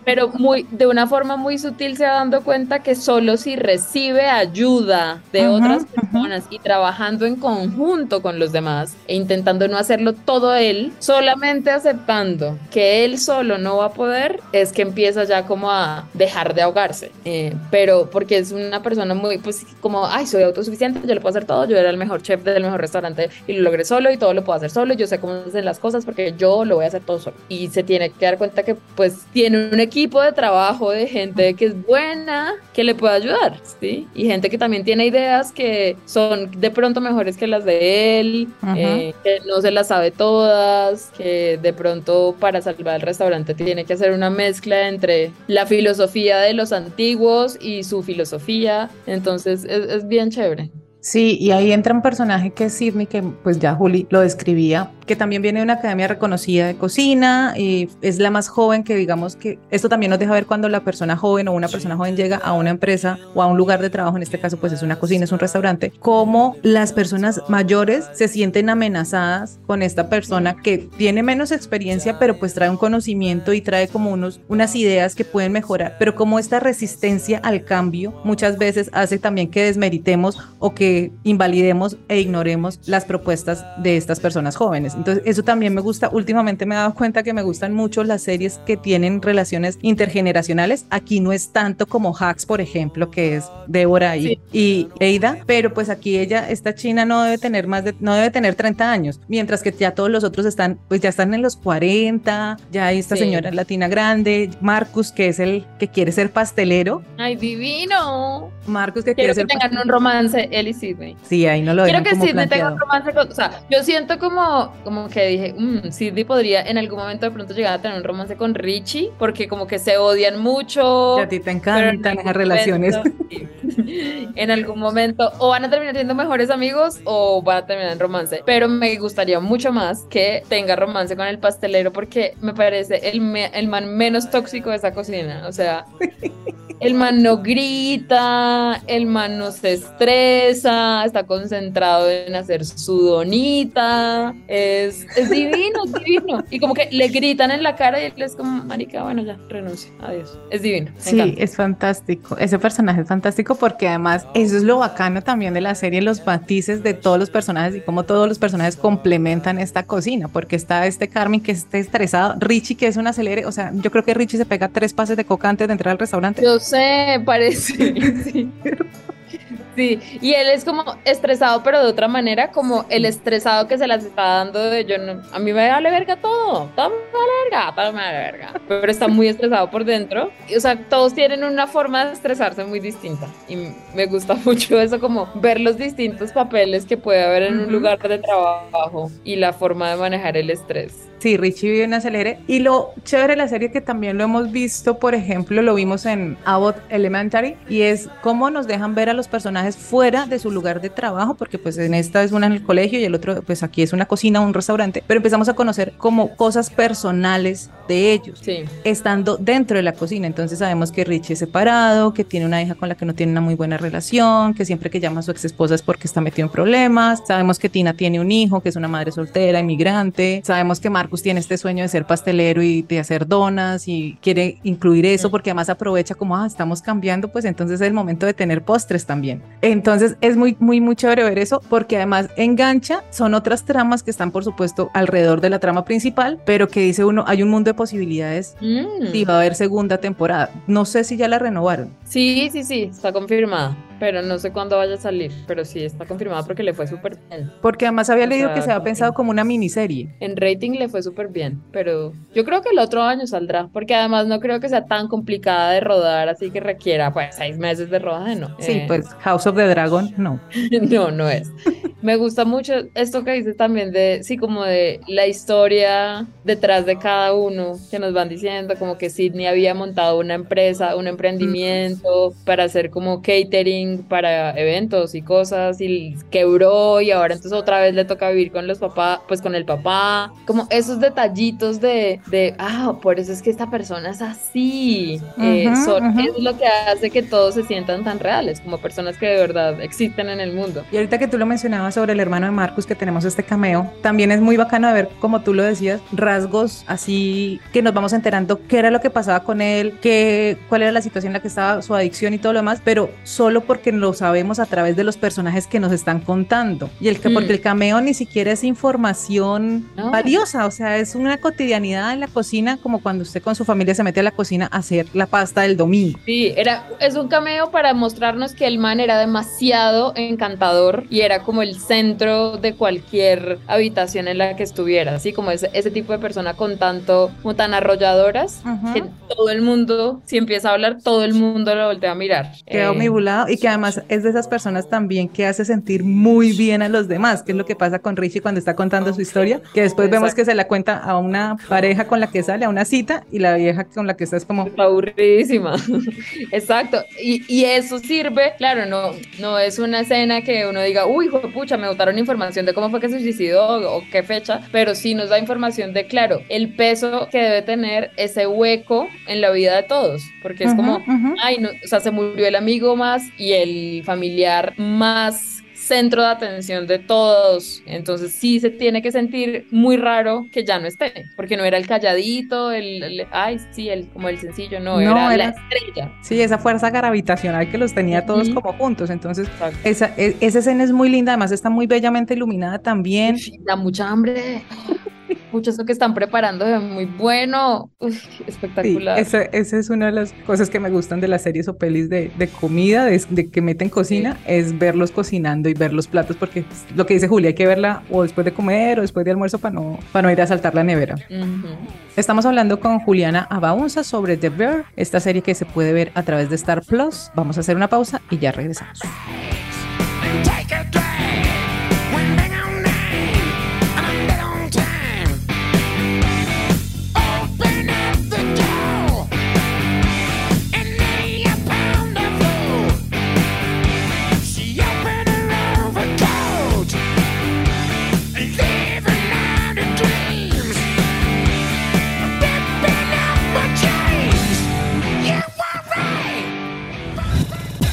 pero muy de una forma muy sutil se va dando cuenta que solo si recibe ayuda de Ujú, otras ujú. personas y trabajando en conjunto con los demás e intentando no hacerlo todo él, solamente aceptando que él solo no va a poder, es que empieza ya como a dejar de ahogarse. Eh, pero porque es una persona muy, pues como, ay, soy autosuficiente, yo lo puedo hacer todo, yo era el mejor chef del mejor restaurante y lo logré solo y todo lo puedo hacer solo, yo sé cómo hacen las cosas porque yo lo voy a hacer todo solo. Y se tiene que dar cuenta que pues tiene un equipo de trabajo de gente que es buena, que le puede ayudar, ¿sí? Y gente que también tiene ideas que son de pronto mejores que las de él, eh, que no se las sabe todas, que de pronto para salvar el restaurante tiene que hacer una mezcla entre la filosofía de los antiguos y su filosofía. Entonces es, es bien chévere. Sí, y ahí entra un personaje que es Sidney, que pues ya Juli lo describía, que también viene de una academia reconocida de cocina y es la más joven que digamos que esto también nos deja ver cuando la persona joven o una persona joven llega a una empresa o a un lugar de trabajo, en este caso pues es una cocina, es un restaurante, cómo las personas mayores se sienten amenazadas con esta persona que tiene menos experiencia pero pues trae un conocimiento y trae como unos, unas ideas que pueden mejorar, pero como esta resistencia al cambio muchas veces hace también que desmeritemos o que invalidemos e ignoremos las propuestas de estas personas jóvenes. Entonces, eso también me gusta. Últimamente me he dado cuenta que me gustan mucho las series que tienen relaciones intergeneracionales. Aquí no es tanto como Hacks, por ejemplo, que es Débora y, y Eida, pero pues aquí ella, esta china no debe tener más de, no debe tener 30 años, mientras que ya todos los otros están, pues ya están en los 40, ya hay esta señora latina grande, Marcus, que es el que quiere ser pastelero. ¡Ay, divino! Marcus, que Quiero quiere que ser tengan un romance, él y Sidney. Sí, ahí no lo Quiero que como Sidney tenga un romance con, o sea, yo siento como, como que dije, mmm, Sidney podría en algún momento de pronto llegar a tener un romance con Richie, porque como que se odian mucho. Y a ti te encantan esas relaciones. en algún momento o van a terminar siendo mejores amigos o van a terminar en romance. Pero me gustaría mucho más que tenga romance con el pastelero porque me parece el, me- el man menos tóxico de esa cocina. O sea, el man no grita, el man no se estresa, está concentrado en hacer su donita. Es, es divino, es divino. Y como que le gritan en la cara y él es como, marica, bueno, ya, renuncio, adiós. Es divino. me Sí, encanta. es fantástico. Ese personaje es fantástico porque además eso es lo bacano también de la serie, los matices de todos los personajes y cómo todos los personajes complementan esta cocina, porque está este Carmen que está estresado, Richie que es un acelere, o sea, yo creo que Richie se pega tres pases de coca antes de entrar al restaurante. Yo sé, parece. Sí. Sí, y él es como estresado, pero de otra manera, como el estresado que se las está dando de yo no, a mí me vale verga todo, todo me vale verga, todo me vale verga, pero está muy estresado por dentro. Y, o sea, todos tienen una forma de estresarse muy distinta y me gusta mucho eso, como ver los distintos papeles que puede haber en un lugar de trabajo y la forma de manejar el estrés. Sí, Richie vive en acelere. Y lo chévere de la serie que también lo hemos visto, por ejemplo, lo vimos en Abbott Elementary, y es cómo nos dejan ver a los personajes fuera de su lugar de trabajo, porque pues en esta es una en el colegio y el otro, pues aquí es una cocina, un restaurante, pero empezamos a conocer como cosas personales de ellos, Sí. estando dentro de la cocina. Entonces sabemos que Richie es separado, que tiene una hija con la que no tiene una muy buena relación, que siempre que llama a su ex esposa es porque está metido en problemas. Sabemos que Tina tiene un hijo, que es una madre soltera, inmigrante. Sabemos que Marcus tiene este sueño de ser pastelero y de hacer donas y quiere incluir eso porque además aprovecha como, ah, estamos cambiando, pues entonces es el momento de tener postres también. Entonces es muy, muy, muy chévere ver eso porque además engancha, son otras tramas que están por supuesto alrededor de la trama principal, pero que dice uno, hay un mundo de posibilidades Mm. y va a haber segunda temporada. No sé si ya la renovaron. Sí, sí, sí, está confirmada, pero no sé cuándo vaya a salir, pero sí está confirmada porque le fue súper bien. Porque además había O leído sea, que se había pensado como una miniserie. En rating le fue súper bien, pero yo creo que el otro año saldrá, porque además no creo que sea tan complicada de rodar, así que requiera pues seis meses de rodaje, no. Sí, Eh, pues House of the Dragon, no. no, no es. Me gusta mucho esto que dices también de, sí, como de la historia detrás de cada uno que nos van diciendo, como que Sidney había montado una empresa, un emprendimiento para hacer como catering para eventos y cosas y quebró y ahora entonces otra vez le toca vivir con los papás, pues con el papá, como esos detallitos de, de ah, por eso es que esta persona es así. Eh, Ujú, son- ujú. Es lo que hace que todos se sientan tan reales, como personas que de verdad existen en el mundo. Y ahorita que tú lo mencionabas, sobre el hermano de Marcus que tenemos este cameo, también es muy bacano ver, como tú lo decías, rasgos así que nos vamos enterando qué era lo que pasaba con él, qué, cuál era la situación en la que estaba su adicción y todo lo demás, pero solo porque lo sabemos a través de los personajes que nos están contando. Y el que, Mm. porque el cameo ni siquiera es información No. valiosa, o sea, es una cotidianidad en la cocina, como cuando usted con su familia se mete a la cocina a hacer la pasta del domingo. Sí, era, es un cameo para mostrarnos que el man era demasiado encantador y era como el centro de cualquier habitación en la que estuviera, así como ese, ese tipo de persona con tanto, como tan arrolladoras, Ujú. que todo el mundo, si empieza a hablar, todo el mundo lo voltea a mirar. Queda Eh, omnibulado y que además es de esas personas también que hace sentir muy bien a los demás, que es lo que pasa con Richie cuando está contando su historia, que después vemos Exacto. que se la cuenta a una pareja con la que sale a una cita y la vieja con la que está es como Está aburridísima. Exacto. Y, y eso sirve, claro, no, no es una escena que uno diga, uy, hijo de pucha, me botaron información de cómo fue que se suicidó o, qué fecha, pero sí nos da información de, claro, el peso que debe tener ese hueco en la vida de todos, porque es Ujú, como, ujú. ay, no, o sea, se murió el amigo más y el familiar más centro de atención de todos. Entonces sí se tiene que sentir muy raro que ya no esté, porque no era el calladito, el, el- ay, sí, el como el sencillo, no, No, era, era- la estrella. Sí, esa fuerza gravitacional que los tenía todos como juntos. Entonces, esa, e- esa escena es muy linda, además está muy bellamente iluminada también. Da mucha hambre. Mucho eso que están preparando es muy bueno. Sí, espectacular. esa, esa es una de las cosas que me gustan de las series o pelis de, de comida, de, de que meten cocina, es verlos cocinando y ver los platos, porque lo que dice Julia, hay que verla o después de comer o después de almuerzo para no, para no ir a saltar la nevera. Estamos hablando con Juliana Abaunza sobre The Bear, esta serie que se puede ver a través de Star Plus. Vamos a hacer una pausa y ya regresamos.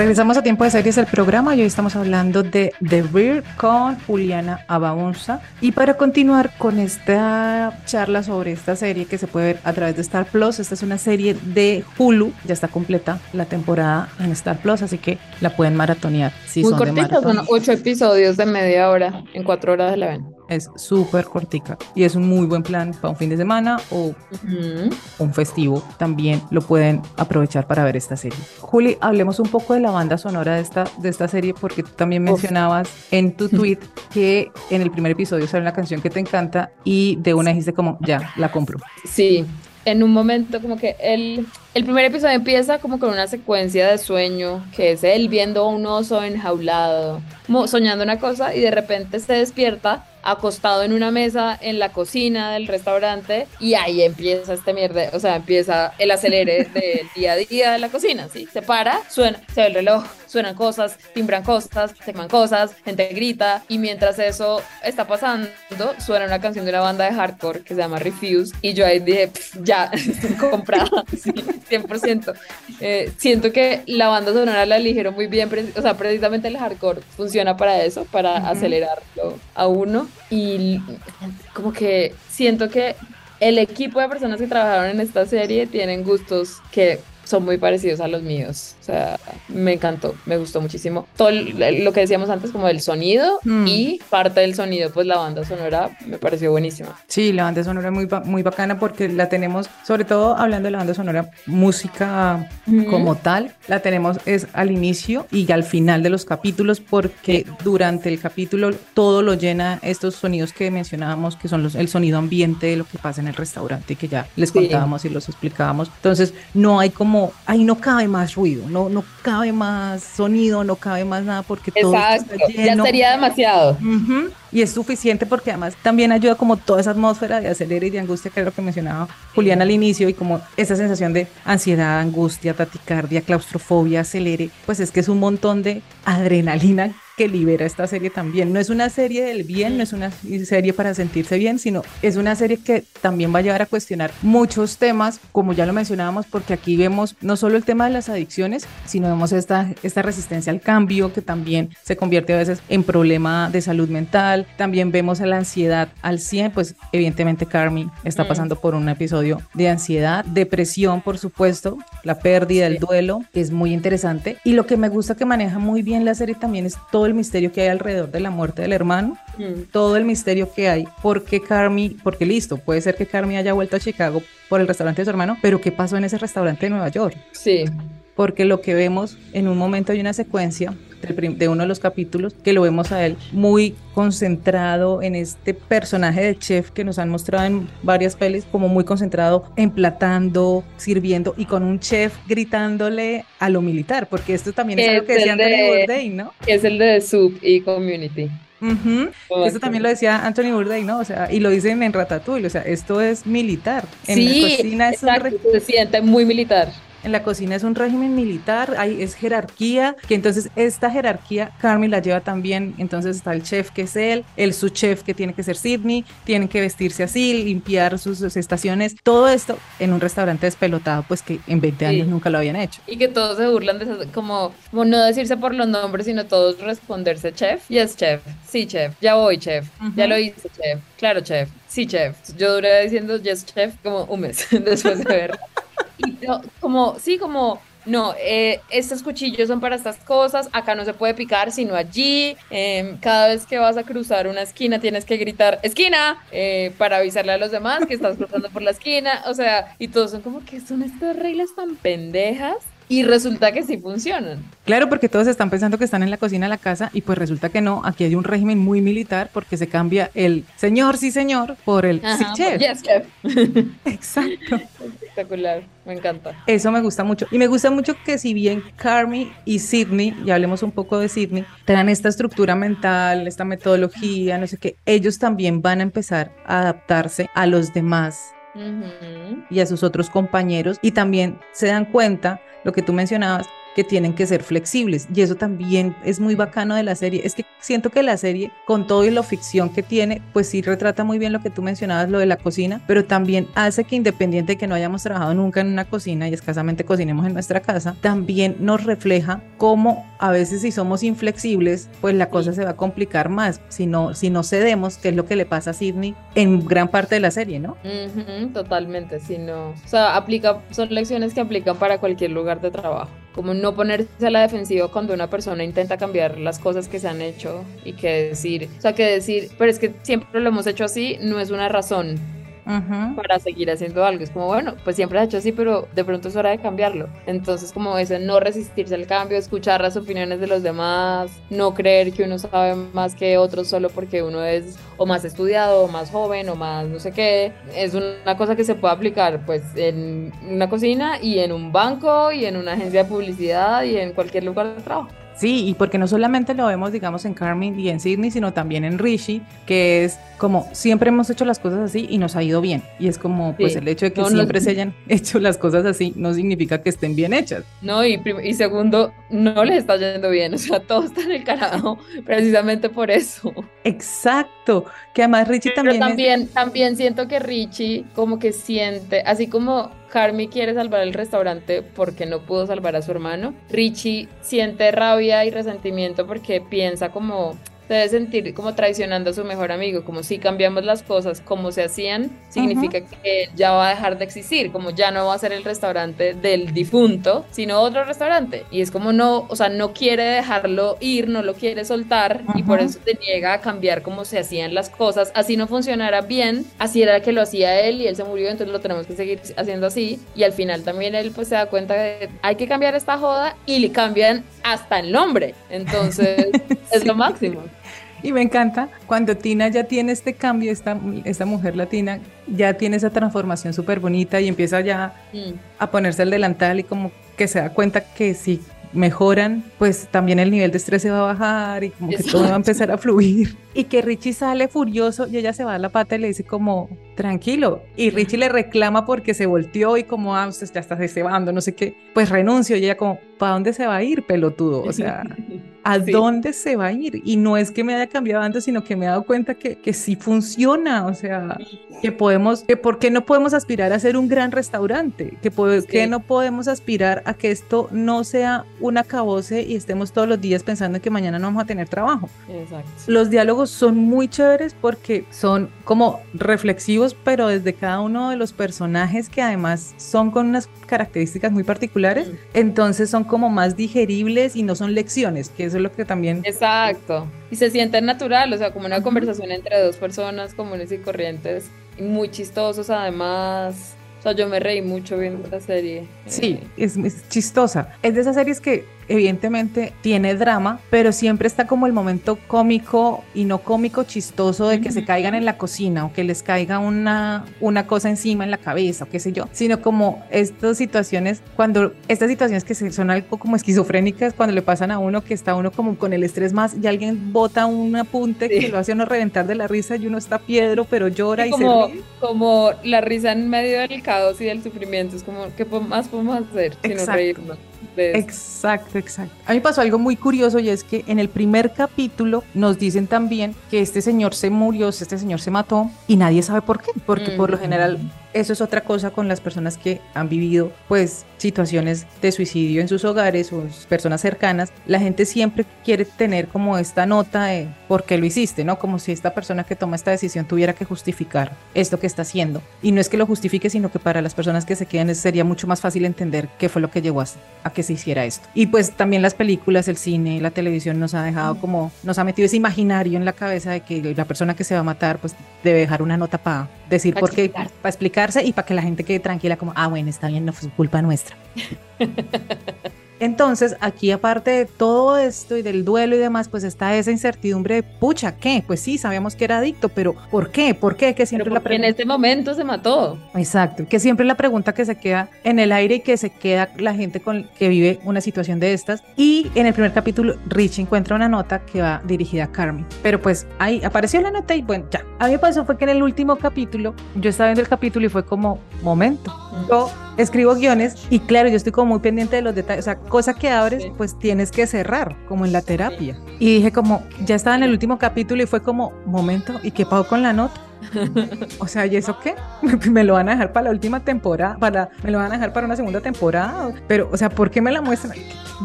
Regresamos a Tiempo de Series, el programa, y hoy estamos hablando de The Bear con Juliana Abaunza. Y para continuar con esta charla sobre esta serie que se puede ver a través de Star Plus, esta es una serie de Hulu, ya está completa la temporada en Star Plus, así que la pueden maratonear si Muy son cortita, son ocho episodios de media hora. En cuatro horas la ven. Es súper cortica y es un muy buen plan para un fin de semana o un festivo. También lo pueden aprovechar para ver esta serie. Juli, hablemos un poco de la banda sonora de esta, de esta serie porque tú también Uf. mencionabas en tu tweet que en el primer episodio sale una canción que te encanta y de una dijiste como, ya, la compro. Sí, en un momento como que el, el primer episodio empieza como con una secuencia de sueño, que es él viendo a un oso enjaulado, soñando una cosa y de repente se despierta acostado en una mesa en la cocina del restaurante y ahí empieza este mierda, o sea, empieza el acelere del día a día de la cocina, ¿sí? Se para, suena, se ve el reloj, suenan cosas, timbran cosas, se queman cosas, gente grita y mientras eso está pasando, suena una canción de una banda de hardcore que se llama Refuse y yo ahí dije, "Pff, ya, comprada, sí, 100%. Eh, siento que la banda sonora la eligieron muy bien, o sea, precisamente el hardcore funciona para eso, para acelerarlo a uno y como que siento que el equipo de personas que trabajaron en esta serie tienen gustos que son muy parecidos a los míos. O sea, me encantó, me gustó muchísimo. Todo lo que decíamos antes, como el sonido Mm. y parte del sonido, pues la banda sonora me pareció buenísima. Sí, la banda sonora es muy, muy bacana porque la tenemos, sobre todo hablando de la banda sonora, música Ujú. como tal, la tenemos es al inicio y al final de los capítulos porque durante el capítulo todo lo llena estos sonidos que mencionábamos, que son los, el sonido ambiente de lo que pasa en el restaurante que ya les Sí. contábamos y los explicábamos. Entonces no hay como, ahí no cabe más ruido, no, no cabe más sonido, no cabe más nada porque todo Exacto, está ya sería demasiado. Y es suficiente porque además también ayuda como toda esa atmósfera de acelera y de angustia que es lo que mencionaba Julián al inicio y como esa sensación de ansiedad, angustia, taticardia, claustrofobia, acelere, pues es que es un montón de adrenalina que libera esta serie también. No es una serie del bien, no es una serie para sentirse bien, sino es una serie que también va a llevar a cuestionar muchos temas, como ya lo mencionábamos, porque aquí vemos no solo el tema de las adicciones, sino vemos esta, esta resistencia al cambio que también se convierte a veces en problema de salud mental. También vemos a la ansiedad al 100, pues evidentemente Carmi está Mm. pasando por un episodio de ansiedad, depresión, por supuesto, la pérdida, el duelo, que es muy interesante. Y lo que me gusta que maneja muy bien la serie también es todo el misterio que hay alrededor de la muerte del hermano, Mm. todo el misterio que hay, porque Carmi, porque listo, puede ser que Carmi haya vuelto a Chicago por el restaurante de su hermano, pero ¿qué pasó en ese restaurante de Nueva York? Sí. Porque lo que vemos en un momento hay una secuencia del de uno de los capítulos que lo vemos a él muy concentrado en este personaje de chef que nos han mostrado en varias pelis, como muy concentrado emplatando, sirviendo y con un chef gritándole a lo militar, porque esto también es, algo que Es decía el Anthony de- Bourdain, ¿no? es el de Soup y Community. Ujú. Oh, Esto también lo decía Anthony Bourdain, ¿no? O sea, y lo dicen en Ratatouille, o sea, esto es militar. En sí, la cocina es un exacto, re- se siente muy militar. En la cocina es un régimen militar, hay, es jerarquía, que entonces esta jerarquía Carmi la lleva también, entonces está el chef que es él, el su chef que tiene que ser Sidney, tienen que vestirse así, limpiar sus, sus estaciones, todo esto en un restaurante despelotado, pues que en 20 años Sí. nunca lo habían hecho. Y que todos se burlan de esas, como, como no decirse por los nombres, sino todos responderse chef. Yes, chef. Sí, chef. Ya voy, chef. Ya Ujú. lo hice, chef. Claro, chef. Sí, chef. Yo duré diciendo yes, chef como un mes después de ver. Y yo, como, sí, como, no, eh, estos cuchillos son para estas cosas, acá no se puede picar sino allí, em, cada vez que vas a cruzar una esquina tienes que gritar, esquina, eh, para avisarle a los demás que estás cruzando por la esquina, o sea, y todos son como que son estas reglas tan pendejas y resulta que sí funcionan. Claro, porque todos están pensando que están en la cocina de la casa y pues resulta que no, aquí hay un régimen muy militar porque se cambia el señor, sí señor, por el sí chef. Yes, chef. Exacto. Espectacular, me encanta. Eso me gusta mucho. Y me gusta mucho que si bien Carmi y Sidney, y hablemos un poco de Sidney, tengan esta estructura mental, esta metodología, no sé qué, ellos también van a empezar a adaptarse a los demás y a sus otros compañeros y también se dan cuenta, lo que tú mencionabas, que tienen que ser flexibles y eso también es muy bacano de la serie. Es que siento que la serie, con todo y la ficción que tiene, pues sí retrata muy bien lo que tú mencionabas, lo de la cocina, pero también hace que independiente de que no hayamos trabajado nunca en una cocina y escasamente cocinemos en nuestra casa, también nos refleja cómo a veces si somos inflexibles, pues la cosa se va a complicar más. Si no, si no cedemos, que es lo que le pasa a Sidney en gran parte de la serie, ¿no? Totalmente, si no, o sea, aplica, son lecciones que aplican para cualquier lugar de trabajo, como no ponerse a la defensiva cuando una persona intenta cambiar las cosas que se han hecho y que decir, o sea, que decir, pero es que siempre lo hemos hecho así, no es una razón Para seguir haciendo algo, es como, bueno, pues siempre se ha hecho así, pero de pronto es hora de cambiarlo, entonces como ese no resistirse al cambio, escuchar las opiniones de los demás, no creer que uno sabe más que otros solo porque uno es o más estudiado, o más joven, o más no sé qué. Es una cosa que se puede aplicar pues en una cocina y en un banco y en una agencia de publicidad y en cualquier lugar de trabajo. Sí, y porque no solamente lo vemos, digamos, en Carmen y en Sydney, sino también en Rishi, que es como siempre hemos hecho las cosas así y nos ha ido bien. Y es como, pues Sí. el hecho de que No, no- siempre se hayan hecho las cosas así no significa que estén bien hechas. No, y, y segundo, no les está yendo bien, o sea, todo está en el carajo precisamente por eso. Exacto, que además Richie Pero también, es- también, también siento que Richie como que siente, así como Carmi quiere salvar el restaurante porque no pudo salvar a su hermano, Richie siente rabia y resentimiento porque piensa como, debe sentir como traicionando a su mejor amigo, como si cambiamos las cosas como se hacían, significa que ya va a dejar de existir, como ya no va a ser el restaurante del difunto, sino otro restaurante. Y es como no, o sea, no quiere dejarlo ir, no lo quiere soltar y por eso se niega a cambiar como se hacían las cosas, así no funcionara bien, así era que lo hacía él y él se murió, entonces lo tenemos que seguir haciendo así. Y al final también él pues se da cuenta de hay que cambiar esta joda y le cambian hasta el nombre, entonces es lo máximo. Y me encanta cuando Tina ya tiene este cambio, esta, esta mujer latina ya tiene esa transformación súper bonita y empieza ya Mm. a ponerse el delantal y como que se da cuenta que si mejoran, pues también el nivel de estrés se va a bajar y como que todo va a empezar a fluir. Y que Richie sale furioso y ella se va a la pata y le dice como, tranquilo. Y Richie le reclama porque se volteó y como, ah, usted ya está cebando, no sé qué. Pues renuncio y ella como, ¿para dónde se va a ir, pelotudo? O sea... ¿A Sí. dónde se va a ir? Y no es que me haya cambiado antes, sino que me he dado cuenta que, que sí funciona, o sea, que podemos, que por qué no podemos aspirar a ser un gran restaurante, que por qué Sí. no podemos aspirar a que esto no sea un acabose y estemos todos los días pensando en que mañana no vamos a tener trabajo. Exacto. Los diálogos son muy chéveres porque son como reflexivos, pero desde cada uno de los personajes que además son con unas características muy particulares, entonces son como más digeribles y no son lecciones, que eso es lo que también... Exacto. Y se siente natural, o sea, como una conversación entre dos personas comunes y corrientes, y muy chistosos además. O sea, yo me reí mucho viendo la serie. Sí, Eh, es, es chistosa. Es de esas series que evidentemente tiene drama, pero siempre está como el momento cómico y no cómico chistoso de que se caigan en la cocina o que les caiga una, una cosa encima en la cabeza o qué sé yo, sino como estas situaciones, cuando estas situaciones que son algo como esquizofrénicas, cuando le pasan a uno que está uno como con el estrés más y alguien bota un apunte Sí. que lo hace uno reventar de la risa y uno está piedro, pero llora y, como, se ríe. como la risa en medio del caos y del sufrimiento, es como, ¿qué más podemos hacer sino Exacto. reírnos de? Exacto, exacto. A mí pasó algo muy curioso y es que en el primer capítulo nos dicen también que este señor se murió, este señor se mató y nadie sabe por qué, porque por lo general eso es otra cosa con las personas que han vivido pues situaciones de suicidio en sus hogares o personas cercanas. La gente siempre quiere tener como esta nota de por qué lo hiciste, ¿no? Como si esta persona que toma esta decisión tuviera que justificar esto que está haciendo. Y no es que lo justifique, sino que para las personas que se quedan sería mucho más fácil entender qué fue lo que llevó a, a que se hiciera esto. Y pues también las películas, el cine, la televisión nos ha dejado como, nos ha metido ese imaginario en la cabeza de que la persona que se va a matar pues debe dejar una nota para decir Pa' por qué, para explicarse y para que la gente quede tranquila como, ah, bueno, está bien, no fue culpa nuestra. Entonces, aquí aparte de todo esto y del duelo y demás, pues está esa incertidumbre de, pucha, ¿qué? Pues sí, sabíamos que era adicto, pero ¿por qué? ¿Por qué? Que siempre la porque en pregunta. este momento se mató. Exacto, que siempre la pregunta que se queda en el aire y que se queda la gente con que vive una situación de estas. Y en el primer capítulo, Rich encuentra una nota que va dirigida a Carmen. Pero pues ahí apareció la nota y bueno, ya. A mí me pasó fue que en el último capítulo, yo estaba viendo el capítulo y fue como, momento. Yo escribo guiones y claro, yo estoy como muy pendiente de los detalles, o sea, cosa que abres, Sí. pues tienes que cerrar, como en la terapia. Y dije como, ya estaba en el último capítulo y fue como, momento, ¿y qué pasó con la nota? O sea, ¿y eso qué? ¿Me lo van a dejar para la última temporada? Para, ¿Me lo van a dejar para una segunda temporada? Pero, o sea, ¿por qué me la muestran?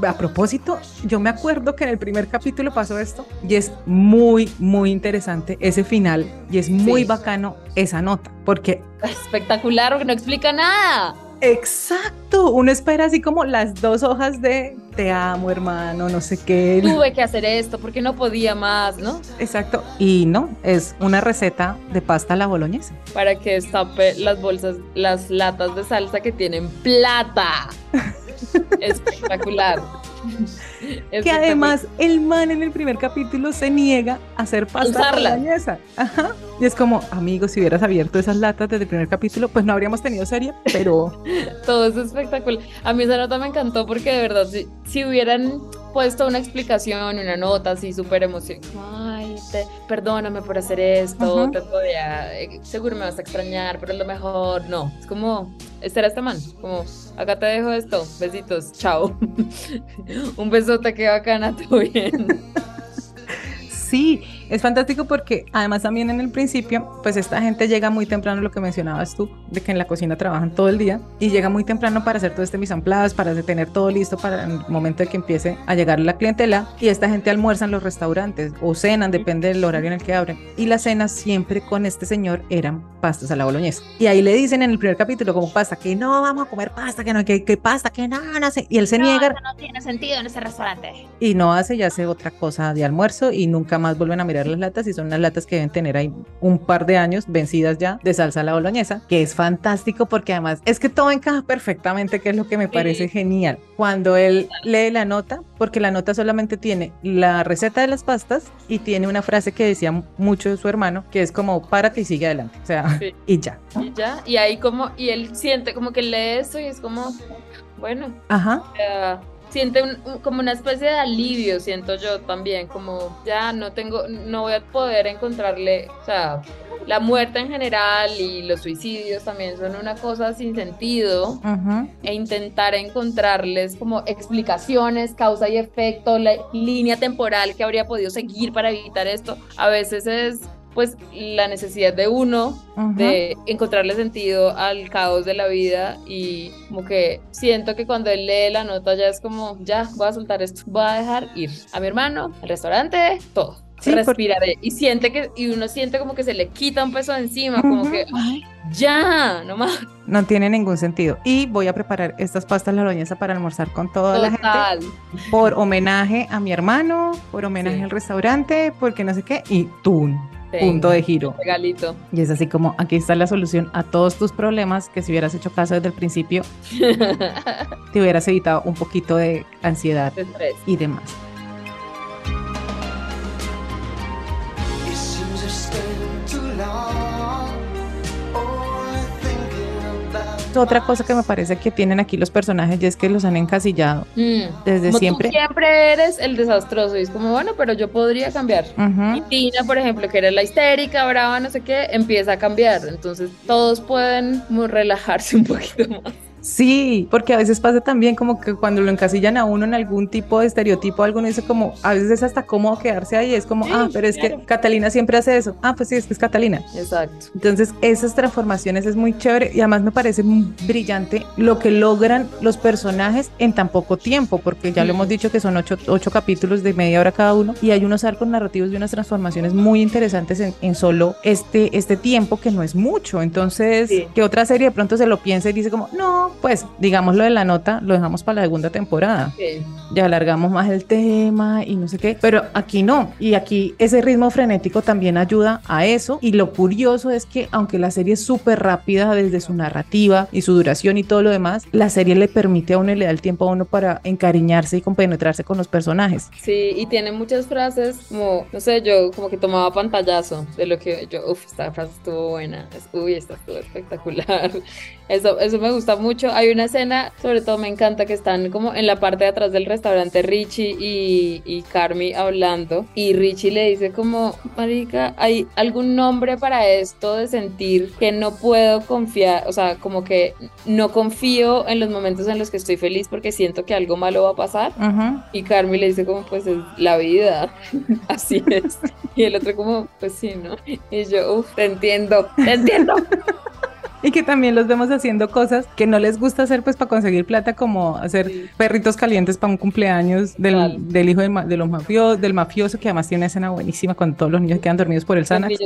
A propósito, yo me acuerdo que en el primer capítulo pasó esto y es muy, muy interesante ese final y es muy Sí. bacano esa nota, porque Espectacular, porque no explica nada. Exacto, uno espera así como las dos hojas de te amo hermano, no sé qué. Tuve que hacer esto porque no podía más, ¿no? Exacto, y no, es una receta de pasta a la boloñesa. Para que destape las bolsas, las latas de salsa que tienen plata. Espectacular. Que además el man en el primer capítulo se niega a hacer pasta. Ajá. Y es como, amigos, si hubieras abierto esas latas desde el primer capítulo, pues no habríamos tenido serie, pero Todo es espectacular. A mí esa nota me encantó porque de verdad, si, si hubieran puesto una explicación, una nota así súper emocionante, ay, te- perdóname por hacer esto, Ujú. te podía, eh, seguro me vas a extrañar, pero es lo mejor. No, es como, este era este man, como, acá te dejo esto, besitos, chao. Un besote, qué bacana, todo bien. sí. Es fantástico porque además también en el principio, pues esta gente llega muy temprano, lo que mencionabas tú, de que en la cocina trabajan todo el día y llega muy temprano para hacer todo este mise en place, para tener todo listo para el momento de que empiece a llegar la clientela y esta gente almuerza en los restaurantes o cenan, depende del horario en el que abren. Y las cenas siempre con este señor eran pastas a la boloñesa. Y ahí le dicen en el primer capítulo como pasta, que no vamos a comer pasta, que no, que, que pasta, que no, no sé. Y él se No, niega eso no tiene sentido en ese restaurante. y no hace y hace otra cosa de almuerzo y nunca más vuelven a mirar las latas y son unas latas que deben tener ahí un par de años vencidas ya de salsa a la boloñesa, que es fantástico porque además es que todo encaja perfectamente, que es lo que me parece genial. Cuando él lee la nota, porque la nota solamente tiene la receta de las pastas y tiene una frase que decía mucho de su hermano, que es como párate y sigue adelante, o sea, Sí. y ya. Y ya, y ahí como, y él siente como que lee eso y es como, bueno, Ajá. Siente un- un- como una especie de alivio, siento yo también, como ya no tengo, no voy a poder encontrarle, o sea, la muerte en general y los suicidios también son una cosa sin sentido Ujú. e intentar encontrarles como explicaciones, causa y efecto, la línea temporal que habría podido seguir para evitar esto, a veces es pues la necesidad de uno de encontrarle sentido al caos de la vida y como que siento que cuando él lee la nota ya es como, ya, voy a soltar esto, voy a dejar ir a mi hermano, al restaurante, todo. Sí, y siente que, y uno siente como que se le quita un peso de encima, como que, ay, ya, no más. No tiene ningún sentido. Y voy a preparar estas pastas la boloñesa para almorzar con toda la gente. Por homenaje a mi hermano, por homenaje Sí. al restaurante, porque no sé qué, y tú. Punto de giro. Regalito. Y es así como, aquí está la solución a todos tus problemas, que si hubieras hecho caso desde el principio, te hubieras evitado un poquito de ansiedad y demás. About Otra cosa que me parece que tienen aquí los personajes y es que los han encasillado Mm. desde Como siempre. Tú siempre eres el desastroso y es como, bueno, pero yo podría cambiar. Y Tina, por ejemplo, que era la histérica, brava, no sé qué, empieza a cambiar. Entonces todos pueden como relajarse un poquito más. Sí, porque a veces pasa también como que cuando lo encasillan a uno en algún tipo de estereotipo, alguno dice como, a veces es hasta cómodo quedarse ahí, es como, Sí, ah, pero es claro. que Catalina siempre hace eso, ah, pues sí, es que es Catalina. Exacto. Entonces, esas transformaciones es muy chévere y además me parece muy brillante lo que logran los personajes en tan poco tiempo, porque ya lo hemos dicho que son ocho, ocho capítulos de media hora cada uno y hay unos arcos narrativos y unas transformaciones muy interesantes en, en solo este, este tiempo que no es mucho. Entonces, Sí. que otra serie de pronto se lo piensa y dice como, no, pues digamos lo de la nota, lo dejamos para la segunda temporada Sí. ya alargamos más el tema y no sé qué, pero aquí no. Y aquí ese ritmo frenético también ayuda a eso. Y lo curioso es que aunque la serie es súper rápida desde su narrativa y su duración y todo lo demás, la serie le permite a uno y le da el tiempo a uno para encariñarse y compenetrarse con los personajes. Sí, y tiene muchas frases como, no sé, yo como que tomaba pantallazo de lo que yo, uff, esta frase estuvo buena, uy, esta estuvo espectacular. Eso, eso me gusta mucho. Hay una escena, sobre todo me encanta, que están como en la parte de atrás del restaurante Richie y, y Carmi hablando. Y Richie le dice como, Marica, ¿hay algún nombre para esto de sentir que no puedo confiar? O sea, como que no confío en los momentos en los que estoy feliz porque siento que algo malo va a pasar. Y Carmi le dice como, pues es la vida, así es. Y el otro como, pues sí, ¿no? Y yo, uff, te entiendo, te entiendo. Y que también los vemos haciendo cosas que no les gusta hacer pues para conseguir plata, como hacer Sí. perritos calientes para un cumpleaños del, Claro. del hijo de, ma- de los mafiosos, del mafioso, que además tiene una escena buenísima cuando todos los niños quedan dormidos por el Xanax.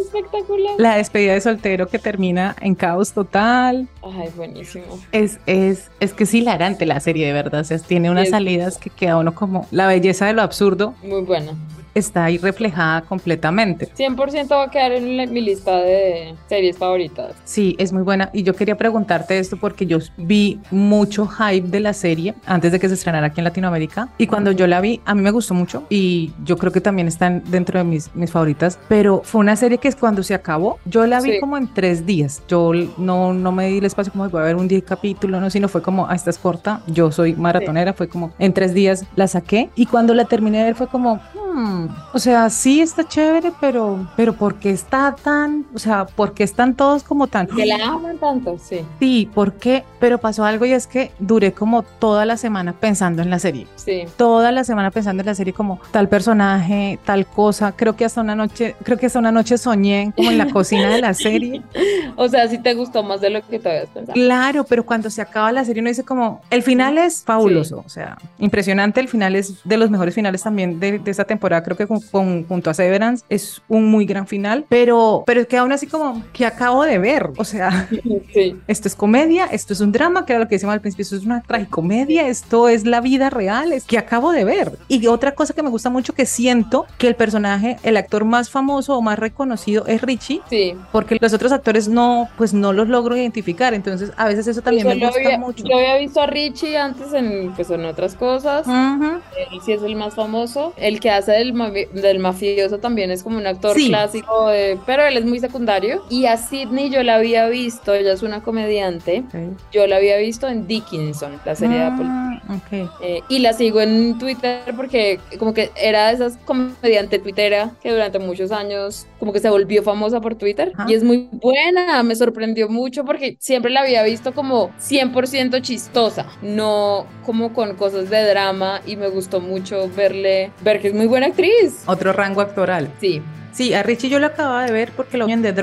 Espectacular. La despedida de soltero que termina en caos total. Ay, buenísimo. Es, es, es que es hilarante la serie, de verdad. O sea, tiene unas Es- salidas que queda uno como la belleza de lo absurdo Muy buena. Está ahí reflejada completamente. 100% va a quedar en la- mi lista de series favoritas. Sí, es muy buena. Y yo quería preguntarte esto porque yo vi mucho hype de la serie antes de que se estrenara aquí en Latinoamérica. Y cuando yo la vi, a mí me gustó mucho. Y yo creo que también están dentro de mis, mis favoritas. Pero fue una serie que es cuando se acabó, yo la vi Sí. como en tres días. Yo no, no me di el espacio como voy a ver un día capítulo, no, sino fue como, ah, esta es corta. Yo soy maratonera, fue como en tres días la saqué. Y cuando la terminé de ver fue como, hmm, "Hmm, o sea, sí está chévere, pero, pero ¿por qué está tan, o sea, por qué están todos como tan... Que la aman tanto, sí. Sí, ¿por qué? Pero pasó algo y es que duré como toda la semana pensando en la serie. Sí. Toda la semana pensando en la serie como tal personaje, tal cosa. Creo que hasta una noche, creo que hasta una noche soñé como en la cocina de la serie. O sea, sí te gustó más de lo que te habías pensado. Claro, pero cuando se acaba la serie uno dice como, el final es fabuloso, o sea, impresionante, el final es de los mejores finales también de, de esta temporada, creo que con, con- junto a Severance es un muy gran final, pero, pero es que aún así como, que acabo de ver? O sea, Sí. esto es comedia, esto es un drama, que era lo que decíamos al principio, esto es una tragicomedia, esto es la vida real, es que acabo de ver. Y otra cosa que me gusta mucho que siento que el personaje, el actor más famoso o más reconocido es Richie, Sí. porque los otros actores no, pues no los logro identificar, entonces a veces eso también Yo me lo gusta había- mucho. Yo había visto a Richie antes en, pues, en otras cosas. Ujú. Él sí es el más famoso. El que hace del, mafi- del mafioso también es como un actor Sí. clásico, de- pero él es muy secundario. Y a Sidney yo la había visto, ella es una comediante. Yo la había visto en Dickinson, la serie de Apple. Ah, ok. Eh, y la sigo en Twitter porque como que era de esas comediante tuitera que durante muchos años como que se volvió famosa por Twitter Ajá. y es muy buena, me sorprendió mucho porque siempre la había visto como 100% chistosa, no como con cosas de drama y me gustó mucho verle, ver que es muy buena actriz. Otro rango actoral. Sí, Sí, a Richie yo lo acababa de ver porque lo vi en The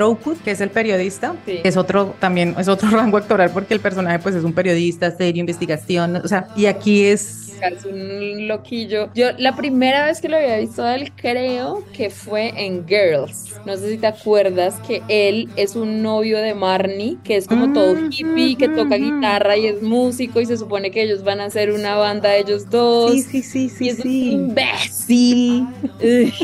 que es el periodista. Sí. Es otro, también es otro rango actoral porque el personaje pues es un periodista, serio, investigación, o sea, y aquí es... es un loquillo. Yo la primera vez que lo había visto a él creo que fue en Girls. No sé si te acuerdas que él es un novio de Marnie, que es como todo Mm, hippie, que toca mm, mm. guitarra y es músico y se supone que ellos van a hacer una banda ellos dos. Sí, sí, sí, y sí, es un sí. imbécil. Uy,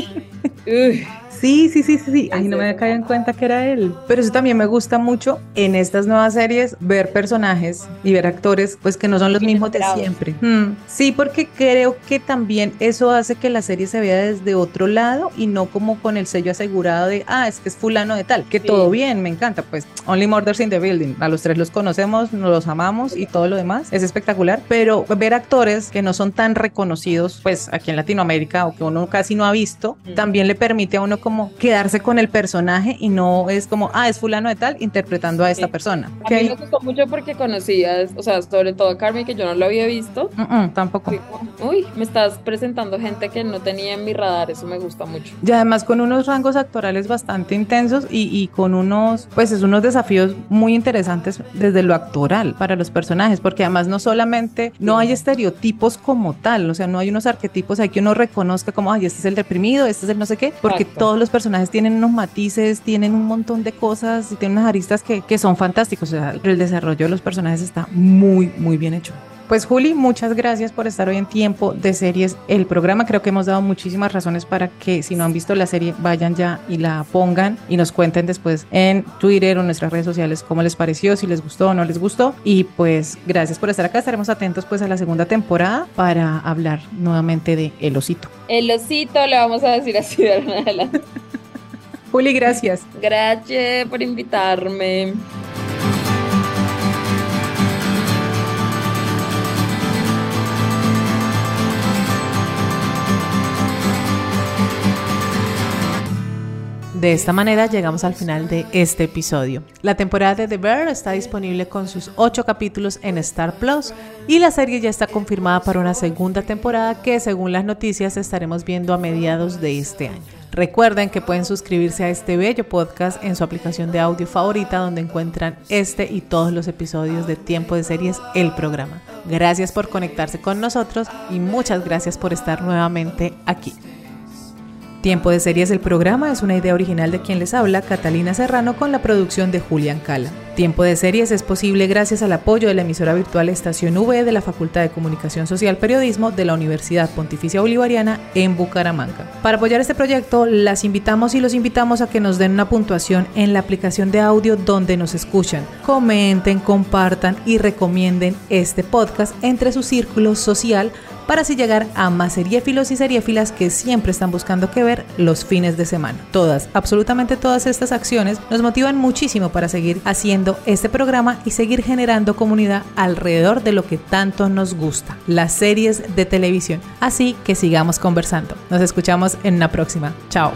uy. Sí, sí, sí, sí, sí. Ay, no me caía en cuenta que era él. Pero eso también me gusta mucho en estas nuevas series, ver personajes y ver actores, pues que no son los mismos de siempre. Hmm. Sí, porque creo que también eso hace que la serie se vea desde otro lado y no como con el sello asegurado de, ah, es que es fulano de tal, que Sí. todo bien, me encanta. Pues Only Murders in the Building, a los tres los conocemos, nos los amamos y todo lo demás es espectacular. Pero ver actores que no son tan reconocidos, pues aquí en Latinoamérica o que uno casi no ha visto, Mm. también le permite a uno como quedarse con el personaje y no es como, ah, es fulano de tal interpretando a esta Sí. persona. A mí me gustó mucho porque conocías, o sea, sobre todo a Carmen, que yo no lo había visto. Tampoco. Uy, me estás presentando gente que no tenía en mi radar, eso me gusta mucho. Y además con unos rangos actorales bastante intensos y, y con unos, pues es unos desafíos muy interesantes desde lo actoral para los personajes, porque además no solamente, no hay estereotipos como tal, o sea, no hay unos arquetipos ahí que uno reconozca como, ay, este es el deprimido, este es el no sé qué, porque Exacto. Todos los personajes tienen unos matices, tienen un montón de cosas y tienen unas aristas que, que son fantásticos, o sea, el desarrollo de los personajes está muy, muy bien hecho. Pues Juli, muchas gracias por estar hoy en Tiempo de Series, el programa. Creo que hemos dado muchísimas razones para que si no han visto la serie vayan ya y la pongan y nos cuenten después en Twitter o en nuestras redes sociales cómo les pareció, si les gustó o no les gustó. Y pues gracias por estar acá. Estaremos atentos pues a la segunda temporada para hablar nuevamente de El Osito. El osito le vamos a decir así de ahora en adelante. Juli, gracias. Gracias por invitarme. De esta manera llegamos al final de este episodio. La temporada de The Bear está disponible con sus 8 capítulos en Star Plus y la serie ya está confirmada para una segunda temporada que según las noticias estaremos viendo a mediados de este año. Recuerden que pueden suscribirse a este bello podcast en su aplicación de audio favorita donde encuentran este y todos los episodios de Tiempo de Series, el programa. Gracias por conectarse con nosotros y muchas gracias por estar nuevamente aquí. Tiempo de Series el programa es una idea original de quien les habla, Catalina Serrano, con la producción de Julián Cala. Tiempo de Series es posible gracias al apoyo de la emisora virtual Estación V de la Facultad de Comunicación Social Periodismo de la Universidad Pontificia Bolivariana en Bucaramanga. Para apoyar este proyecto, las invitamos y los invitamos a que nos den una puntuación en la aplicación de audio donde nos escuchan. Comenten, compartan y recomienden este podcast entre su círculo social para así llegar a más seriéfilos y seriéfilas que siempre están buscando qué ver los fines de semana. Todas, absolutamente todas estas acciones nos motivan muchísimo para seguir haciendo este programa y seguir generando comunidad alrededor de lo que tanto nos gusta, las series de televisión. Así que sigamos conversando. Nos escuchamos en una próxima. Chao.